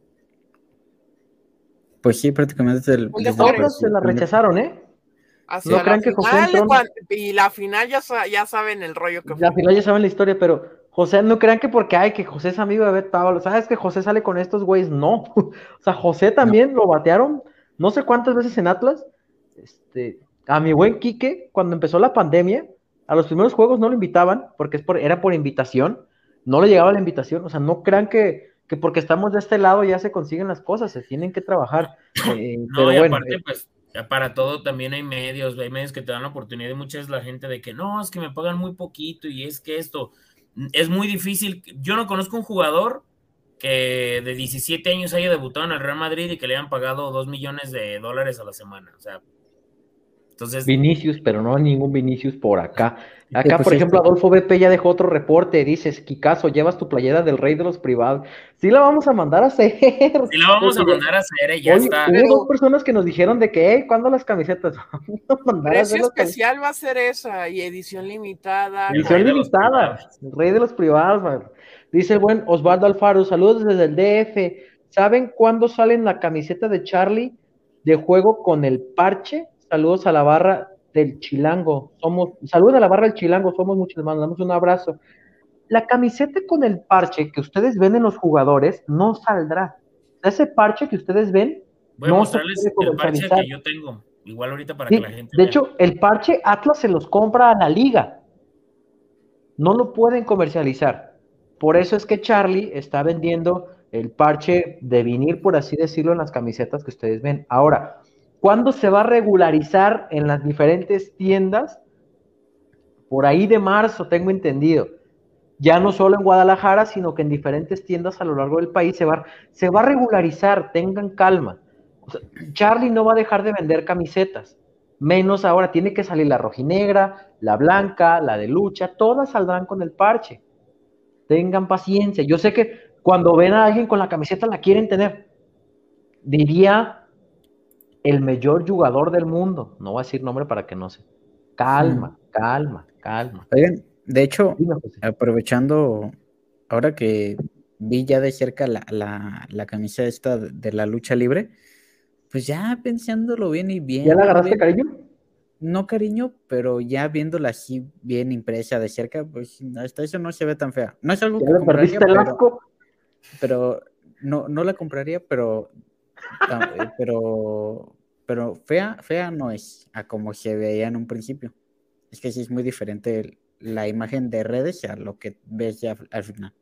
Pues sí, prácticamente desde el.
Desde otros se la rechazaron, ¿eh?
Hacia no crean que José entró... Y la final ya, ya saben el rollo que
fue. La final ya saben la historia, pero José, no crean que porque hay que José es amigo de Bet Pablo, ¿sabes que José sale con estos güeyes? No. *laughs* o sea, José también no. lo batearon no sé cuántas veces en Atlas. Este, a mi buen Quique, cuando empezó la pandemia, a los primeros juegos no lo invitaban, porque es por, era por invitación, no le llegaba la invitación, o sea, no crean que que porque estamos de este lado ya se consiguen las cosas, se tienen que trabajar. *laughs* Eh,
no, pero y bueno, aparte, eh, pues, para todo también hay medios, hay medios que te dan la oportunidad y muchas la gente de que no, es que me pagan muy poquito y es que esto es muy difícil. Yo no conozco un jugador que de 17 años haya debutado en el Real Madrid y que le hayan pagado 2 millones de dólares a la semana. O sea, entonces.
Vinicius, pero no ningún Vinicius por acá. Acá,
pues
por ejemplo, Adolfo BP ya dejó otro reporte. Dices, Kikazo, llevas tu playera del rey de los privados. Sí, la vamos a mandar a hacer.
Sí, la vamos a mandar a hacer, eh, ya
Oye,
está.
hubo
Pero-
dos personas que nos dijeron de que, "Ey, ¿cuándo las camisetas? *laughs* Vamos a mandar a hacer
Precio especial va a ser esa y edición limitada.
Edición limitada. El rey de los privados. man. Dice el buen Osvaldo Alfaro, saludos desde el DF. ¿Saben cuándo salen la camiseta de Charlie de juego con el parche? Saludos a la barra del Chilango. Somos, saludos a la barra del Chilango, somos muchos, les mandamos un abrazo. La camiseta con el parche que ustedes ven en los jugadores no saldrá. Ese parche que ustedes ven
Voy a
no se
mostrarles
puede
el parche que yo tengo. Igual ahorita para
Sí,
que la gente
de
vea.
hecho, el parche Atlas se los compra a la liga. No lo pueden comercializar. Por eso es que Charlie está vendiendo el parche de vinil, por así decirlo, en las camisetas que ustedes ven. Ahora, ¿cuándo se va a regularizar en las diferentes tiendas? Por ahí de marzo, tengo entendido. Ya no solo en Guadalajara, sino que en diferentes tiendas a lo largo del país se va, se va a regularizar, tengan calma. Charlie no va a dejar de vender camisetas, menos ahora tiene que salir la rojinegra, la blanca, la de lucha, todas saldrán con el parche. Tengan paciencia. Yo sé que cuando ven a alguien con la camiseta la quieren tener. Diría el mejor jugador del mundo. No voy a decir nombre para que no se. Calma, calma, calma.
Oigan, de hecho,
Dime,
aprovechando, ahora que vi ya de cerca la, la, la camisa esta de la lucha libre, pues ya pensándolo bien y bien.
¿Ya le agarraste
bien,
cariño?
No cariño, pero ya viéndola así bien impresa de cerca, pues hasta eso no se ve tan fea. No es algo
¿Ya
que
le
compraría,
perdiste el
pero,
asco?
pero no, no la compraría, pero, eh, pero, pero fea, fea no es a como se veía en un principio. Es que sí es muy diferente el- la imagen de redes a lo que ves ya al final.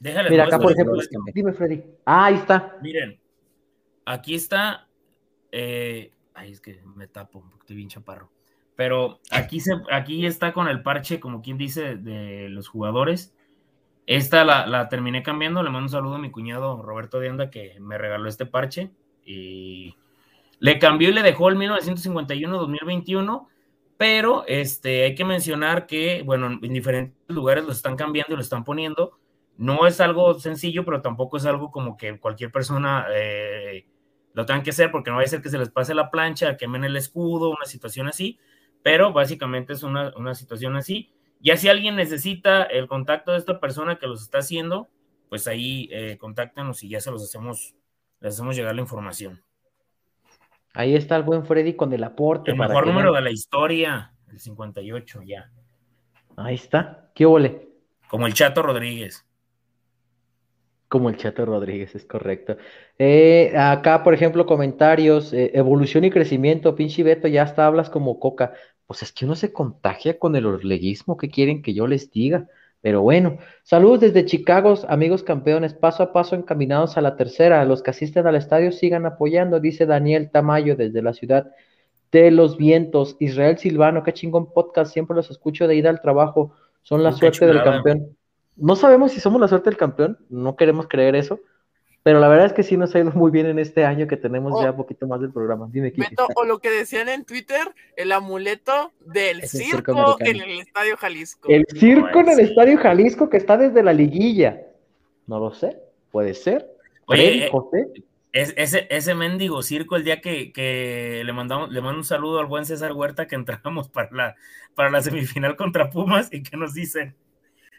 Déjales
Mira, acá por ejemplo, dime, Freddy. Ah, ahí está.
Miren, aquí está. eh, ay, es que me tapo porque estoy bien chaparro. Pero aquí, se, aquí está con el parche, como quien dice, de los jugadores. Esta la, la terminé cambiando. Le mando un saludo a mi cuñado Roberto de Anda que me regaló este parche. Y le cambió y le dejó el 1951-2021. Pero este, hay que mencionar que, bueno, en diferentes lugares lo están cambiando y lo están poniendo. No es algo sencillo, pero tampoco es algo como que cualquier persona eh, lo tenga que hacer, porque no va a ser que se les pase la plancha, quemen el escudo, una situación así. Pero básicamente es una, una situación así. Ya si alguien necesita el contacto de esta persona que los está haciendo, pues ahí eh, contáctanos y ya se los hacemos, les hacemos llegar la información.
Ahí está el buen Freddy con el aporte.
El
para
mejor número de la historia, el 58 ya.
Ahí está. ¿Qué ole?
Como el Chato Rodríguez.
Como el Chato Rodríguez, es correcto. Eh, acá, por ejemplo, comentarios, eh, evolución y crecimiento, pinche Beto, ya hasta hablas como coca. Pues es que uno se contagia con el orleguismo, ¿qué quieren que yo les diga? Pero bueno, saludos desde Chicago, amigos campeones, paso a paso encaminados a la tercera. Los que asisten al estadio sigan apoyando, dice Daniel Tamayo desde la ciudad de los vientos. Israel Silvano, qué chingón podcast, siempre los escucho de ida al trabajo, son la suerte del campeón. No sabemos si somos la suerte del campeón, no queremos creer eso, pero la verdad es que sí nos ha ido muy bien en este año que tenemos
Oh.
ya un poquito más del programa. Dime.
Beto, o lo que decían en Twitter, el amuleto del
Es el circo
en el Estadio Jalisco.
El circo en el
sí.
Estadio Jalisco que está desde la liguilla. No lo sé, puede ser.
Oye,
Freddy,
eh,
José.
Es, ese, ese mendigo circo, el día que, que le mandamos, le mando un saludo al buen César Huerta que entramos *laughs* para la, para la semifinal contra Pumas y que nos dicen,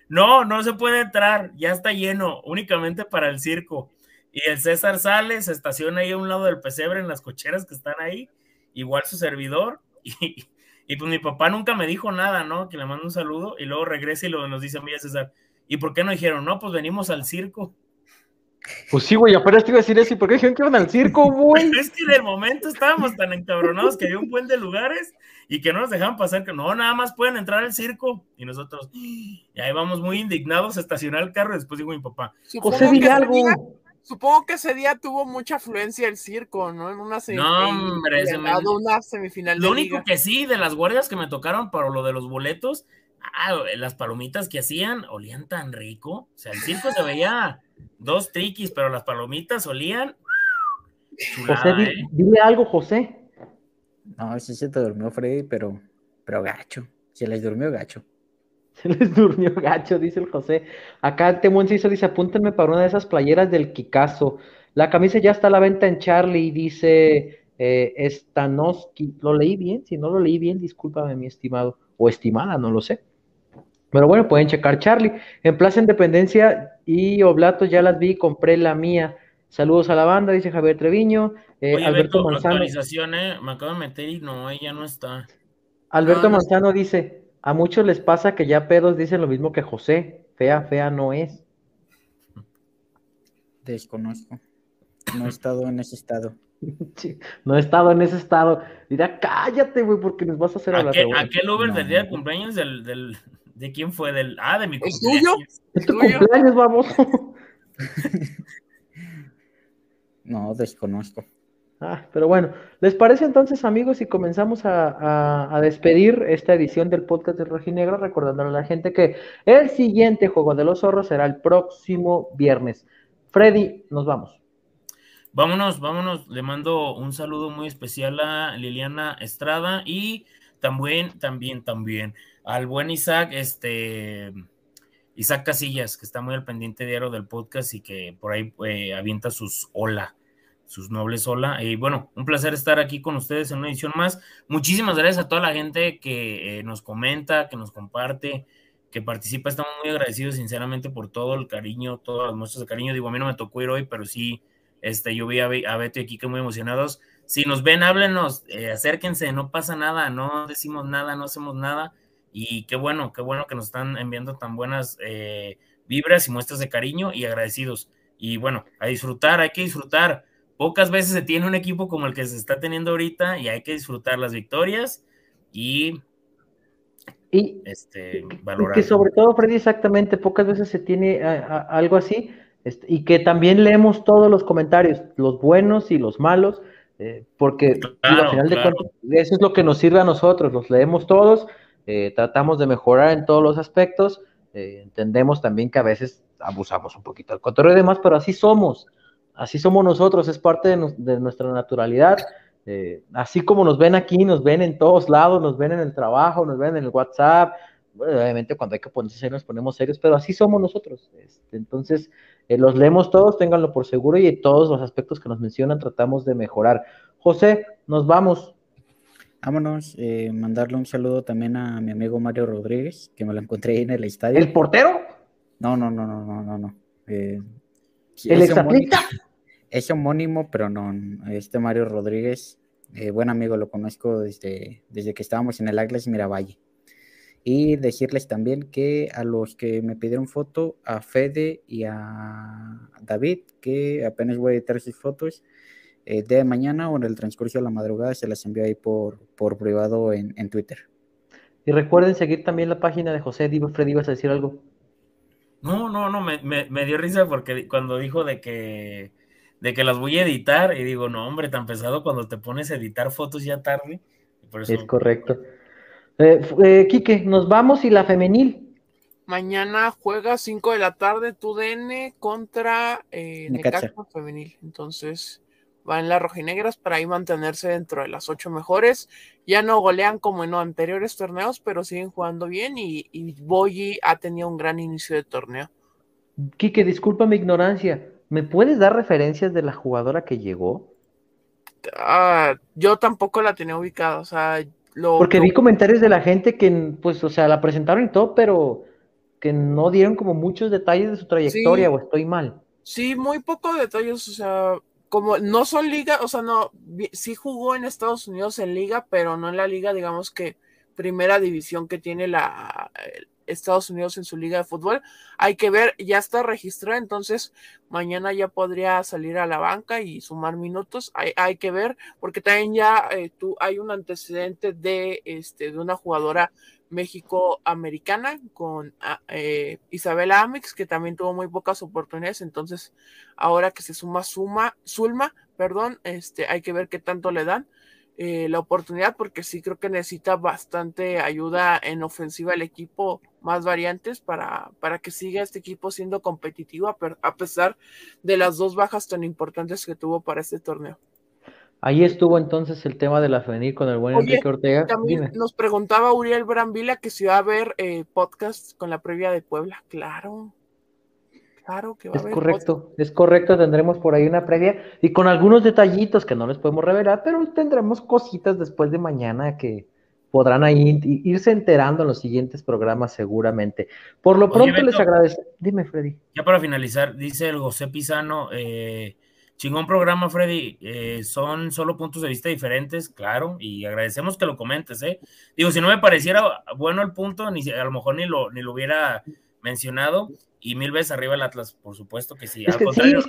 no, no se puede entrar, ya está lleno, únicamente para el circo. Y el César sale, se estaciona ahí a un lado del pesebre en las cocheras que están ahí, igual su servidor, *laughs* y, y pues mi papá nunca me dijo nada, ¿no? Que le mando un saludo y luego regresa y lo, nos dice a mí, César, ¿y por qué no dijeron? No, pues venimos al circo.
Pues sí, güey, apenas te iba a decir eso. ¿Y por qué dijeron que iban al circo, *laughs* güey?
Es que en el momento estábamos tan encabronados que había un buen de lugares y que no nos dejaban pasar, que no, nada más pueden entrar al circo. Y nosotros, y ahí vamos muy indignados a estacionar el carro. Después digo mi papá,
José,
ese
algo.
Supongo que ese día tuvo mucha afluencia el circo, ¿no? En una semifinal.
hombre, ese men-
una semifinal de
lo único
liga.
que sí, de las guardias que me tocaron para lo de los boletos, ah, las palomitas que hacían olían tan rico. O sea, el circo se veía dos triquis, pero las palomitas olían.
José, ¿eh? dile algo, José.
No, sí se te durmió Freddy, pero, pero gacho. Se les durmió gacho.
Se les durmió gacho, dice el José. Acá Temón hizo, dice, apúntenme para una de esas playeras del Kikazo. La camisa ya está a la venta en Charlie, dice eh, Stanoski. ¿Lo leí bien? Si no lo leí bien, discúlpame, mi estimado. O estimada, no lo sé. Pero bueno, pueden checar Charlie. En Plaza Independencia y Oblatos ya las vi, compré la mía. Saludos a la banda, dice Javier Treviño.
Eh, Alberto Manzano. Eh, me acabo de meter y no, ella no está.
Alberto Manzano dice: A muchos les pasa que ya pedos dicen lo mismo que José. Fea, fea no es.
Desconozco. No he estado en ese estado.
no he estado en ese estado. Dirá, cállate, güey, porque nos vas a hacer hablar.
¿A aquel Uber del día de cumpleaños del, del, ¿De quién fue? Del, ah, de mi
cumpleaños.
¿Es tu cumpleaños, vamos? *laughs*
no, desconozco.
Ah, pero bueno, ¿les parece entonces, amigos, si comenzamos a, despedir esta edición del podcast de Rojinegro, recordándole a la gente que el siguiente juego de los zorros será el próximo viernes? Freddy, nos vamos.
Vámonos, vámonos. Le mando un saludo muy especial a Liliana Estrada y también, también, también al buen Isaac, este, Isaac Casillas, que está muy al pendiente diario del podcast y que por ahí eh, avienta sus hola, sus nobles hola. Y bueno, un placer estar aquí con ustedes en una edición más. Muchísimas gracias a toda la gente que eh, nos comenta, que nos comparte, que participa. Estamos muy agradecidos, sinceramente, por todo el cariño, todas las muestras de cariño. Digo, a mí no me tocó ir hoy, pero sí, este, yo vi a, Beto y Kike muy emocionados. Si nos ven, háblenos, eh, acérquense, no pasa nada, no decimos nada, no hacemos nada y qué bueno, qué bueno que nos están enviando tan buenas eh, vibras y muestras de cariño y agradecidos. Y bueno, a disfrutar, hay que disfrutar. Pocas veces se tiene un equipo como el que se está teniendo ahorita y hay que disfrutar las victorias y,
y este, valorar. Y que sobre todo, Freddy, exactamente, pocas veces se tiene algo así este, y que también leemos todos los comentarios, los buenos y los malos. Eh, porque al final de cuentas eso es lo que nos sirve a nosotros, los leemos todos, eh, tratamos de mejorar en todos los aspectos, eh, entendemos también que a veces abusamos un poquito del cotorreo y demás, pero así somos, así somos nosotros, es parte de, nuestra naturalidad, eh, así como nos ven aquí, nos ven en todos lados, nos ven en el trabajo, nos ven en el WhatsApp, obviamente cuando hay que ponerse serios nos ponemos serios, pero así somos nosotros, este, entonces los leemos todos, ténganlo por seguro y en todos los aspectos que nos mencionan tratamos de mejorar. José, nos vamos.
Vámonos, eh, mandarle un saludo también a mi amigo Mario Rodríguez, que me lo encontré en el estadio.
¿El portero?
No, no, no, no, no, no, no. Eh,
¿El exatleta?
Es homónimo, pero no. Este Mario Rodríguez, eh, buen amigo, lo conozco desde, desde que estábamos en el Atlas Miravalle. Y decirles también que a los que me pidieron foto, a Fede y a David, que apenas voy a editar sus fotos, eh, de mañana o en el transcurso de la madrugada se las envió ahí por, por privado en, Twitter.
Y recuerden seguir también la página de José Divo. Freddy, ¿ibas a decir algo?
No, no, no, me, dio risa porque cuando dijo de que, de que las voy a editar, y digo, no, hombre, tan pesado cuando te pones a editar fotos ya tarde.
es correcto. Eh, eh, Quique, nos vamos y la femenil.
Mañana juega 5 de la tarde tu DN contra eh, Necaxa Femenil. Entonces, van las rojinegras para ahí mantenerse dentro de las ocho mejores. Ya no golean como en anteriores torneos, pero siguen jugando bien y, y Boyi ha tenido un gran inicio de torneo.
Quique, disculpa mi ignorancia. ¿Me puedes dar referencias de la jugadora que llegó?
Ah, yo tampoco la tenía ubicada, o sea, lo,
Porque vi comentarios de la gente que, pues, o sea, la presentaron y todo, pero que no dieron como muchos detalles de su trayectoria, o estoy mal.
Sí, muy pocos detalles, o sea, como no son liga, o sea, no, sí jugó en Estados Unidos en liga, pero no en la liga, digamos que primera división que tiene la Estados Unidos en su liga de fútbol. Hay que ver, ya está registrado, entonces mañana ya podría salir a la banca y sumar minutos. Hay, hay que ver, porque también ya eh, tú, hay un antecedente de, este, de una jugadora México-americana con ah, eh, Isabela Amix, que también tuvo muy pocas oportunidades. Entonces, ahora que se suma Suma, Zulma, perdón, este, hay que ver qué tanto le dan. Eh, la oportunidad porque sí creo que necesita bastante ayuda en ofensiva el equipo, más variantes para, para que siga este equipo siendo competitivo a, pesar de las dos bajas tan importantes que tuvo para este torneo.
Ahí estuvo entonces el tema de la FENIR con el buen Enrique Ortega.
También nos preguntaba Uriel Brambila que si va a haber eh, podcast con la previa de Puebla. Claro, Claro que va
es correcto, es correcto, tendremos por ahí una previa y con algunos detallitos que no les podemos revelar, pero tendremos cositas después de mañana que podrán ahí irse enterando en los siguientes programas seguramente. Por lo pronto les agradezco. Dime, Freddy.
Ya para finalizar, dice el José Pisano, eh, chingón programa, Freddy, eh, son solo puntos de vista diferentes, claro, y agradecemos que lo comentes, ¿eh? Digo, si no me pareciera bueno el punto, ni a lo mejor ni lo, ni lo hubiera mencionado, y mil veces arriba el Atlas, por supuesto que sí. Al contrario,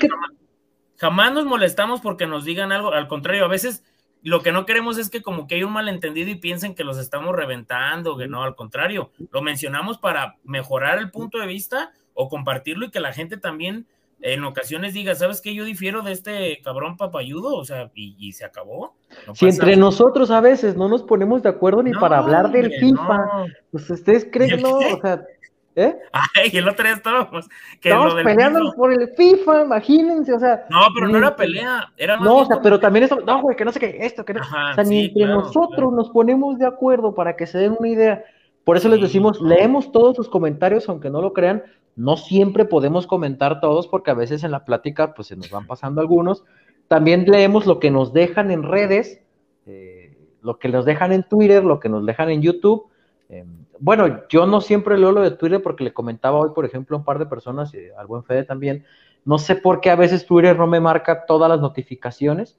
jamás, nos molestamos porque nos digan algo, al contrario, a veces lo que no queremos es que como que hay un malentendido y piensen que los estamos reventando, que no, al contrario, lo mencionamos para mejorar el punto de vista o compartirlo y que la gente también en ocasiones diga, ¿sabes qué? Yo difiero de este cabrón papayudo, o sea, y, se acabó.
si entre nosotros a veces no nos ponemos de acuerdo ni para hablar del FIFA, pues ustedes creen, no, o sea,
¿Eh? Ay, el otro día estábamos.
Que Estamos peleando por el FIFA, imagínense, o sea.
No, pero no era pelea, era
No, o sea, pero también eso, no, güey, que no sé qué, esto, que no. o sea, ni entre nosotros nos ponemos de acuerdo para que se den una idea. Por eso les decimos, leemos todos sus comentarios, aunque no lo crean, no siempre podemos comentar todos, porque a veces en la plática, pues se nos van pasando algunos. También leemos lo que nos dejan en redes, eh, lo que nos dejan en Twitter, lo que nos dejan en YouTube Em, bueno, yo no siempre leo lo de Twitter porque le comentaba hoy, por ejemplo, a un par de personas, y al buen Fede también, no sé por qué a veces Twitter no me marca todas las notificaciones.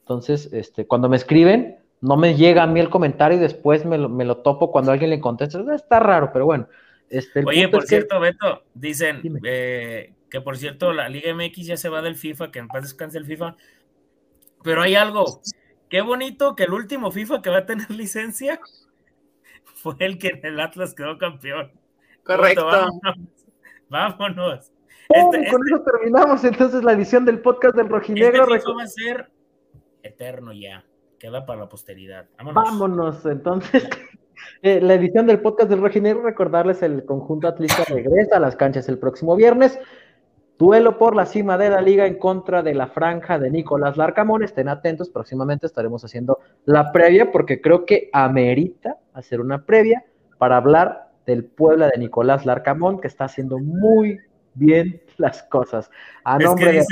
Entonces, este, cuando me escriben, no me llega a mí el comentario y después me lo, topo cuando alguien le contesta. Está raro, pero bueno. Este,
Oye, por cierto, Beto, dicen eh, que por cierto la Liga MX ya se va del FIFA, que en paz descanse el FIFA. Pero hay algo, qué bonito que el último FIFA que va a tener *laughs* licencia fue el que en el Atlas quedó campeón.
Correcto.
Vámonos.
Este, con este eso terminamos entonces la edición del podcast del Rojinegro.
Este va a ser eterno ya. Queda para la posteridad.
Vámonos. Vámonos, entonces. *laughs* Eh, la edición del podcast del Rojinegro, recordarles el conjunto atlista regresa a las canchas el próximo viernes. Duelo por la cima de la liga en contra de la franja de Nicolás Larcamón. Estén atentos, próximamente estaremos haciendo la previa porque creo que amerita hacer una previa para hablar del Puebla de Nicolás Larcamón que está haciendo muy bien las cosas.
A nombre de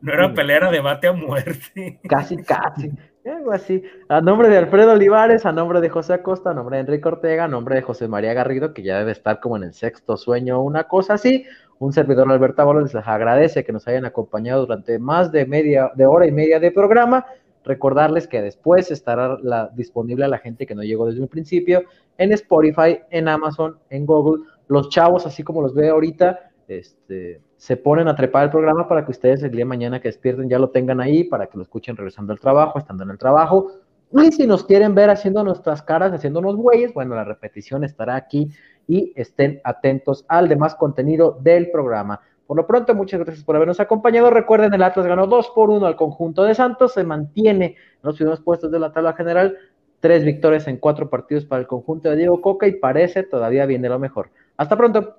no era pelea, debate a muerte. *laughs*
Casi, casi. Algo así. A nombre de Alfredo Olivares, a nombre de José Acosta, a nombre de Enrique Ortega, a nombre de José María Garrido, que ya debe estar como en el sexto sueño o una cosa así. Un servidor Alberto Ábalos les agradece que nos hayan acompañado durante más de media, de hora y media de programa. Recordarles que después estará disponible a la gente que no llegó desde un principio en Spotify, en Amazon, en Google. Los chavos, así como los ve ahorita, este, se ponen a trepar el programa para que ustedes el día de mañana que despierten ya lo tengan ahí, para que lo escuchen regresando al trabajo, estando en el trabajo. Y si nos quieren ver haciendo nuestras caras, haciéndonos güeyes, bueno, la repetición estará aquí y estén atentos al demás contenido del programa. Por lo pronto, muchas gracias por habernos acompañado. Recuerden, el Atlas ganó 2 por 1 al conjunto de Santos, se mantiene en los primeros puestos de la tabla general, tres victorias en cuatro partidos para el conjunto de Diego Coca y parece todavía viene lo mejor. Hasta pronto.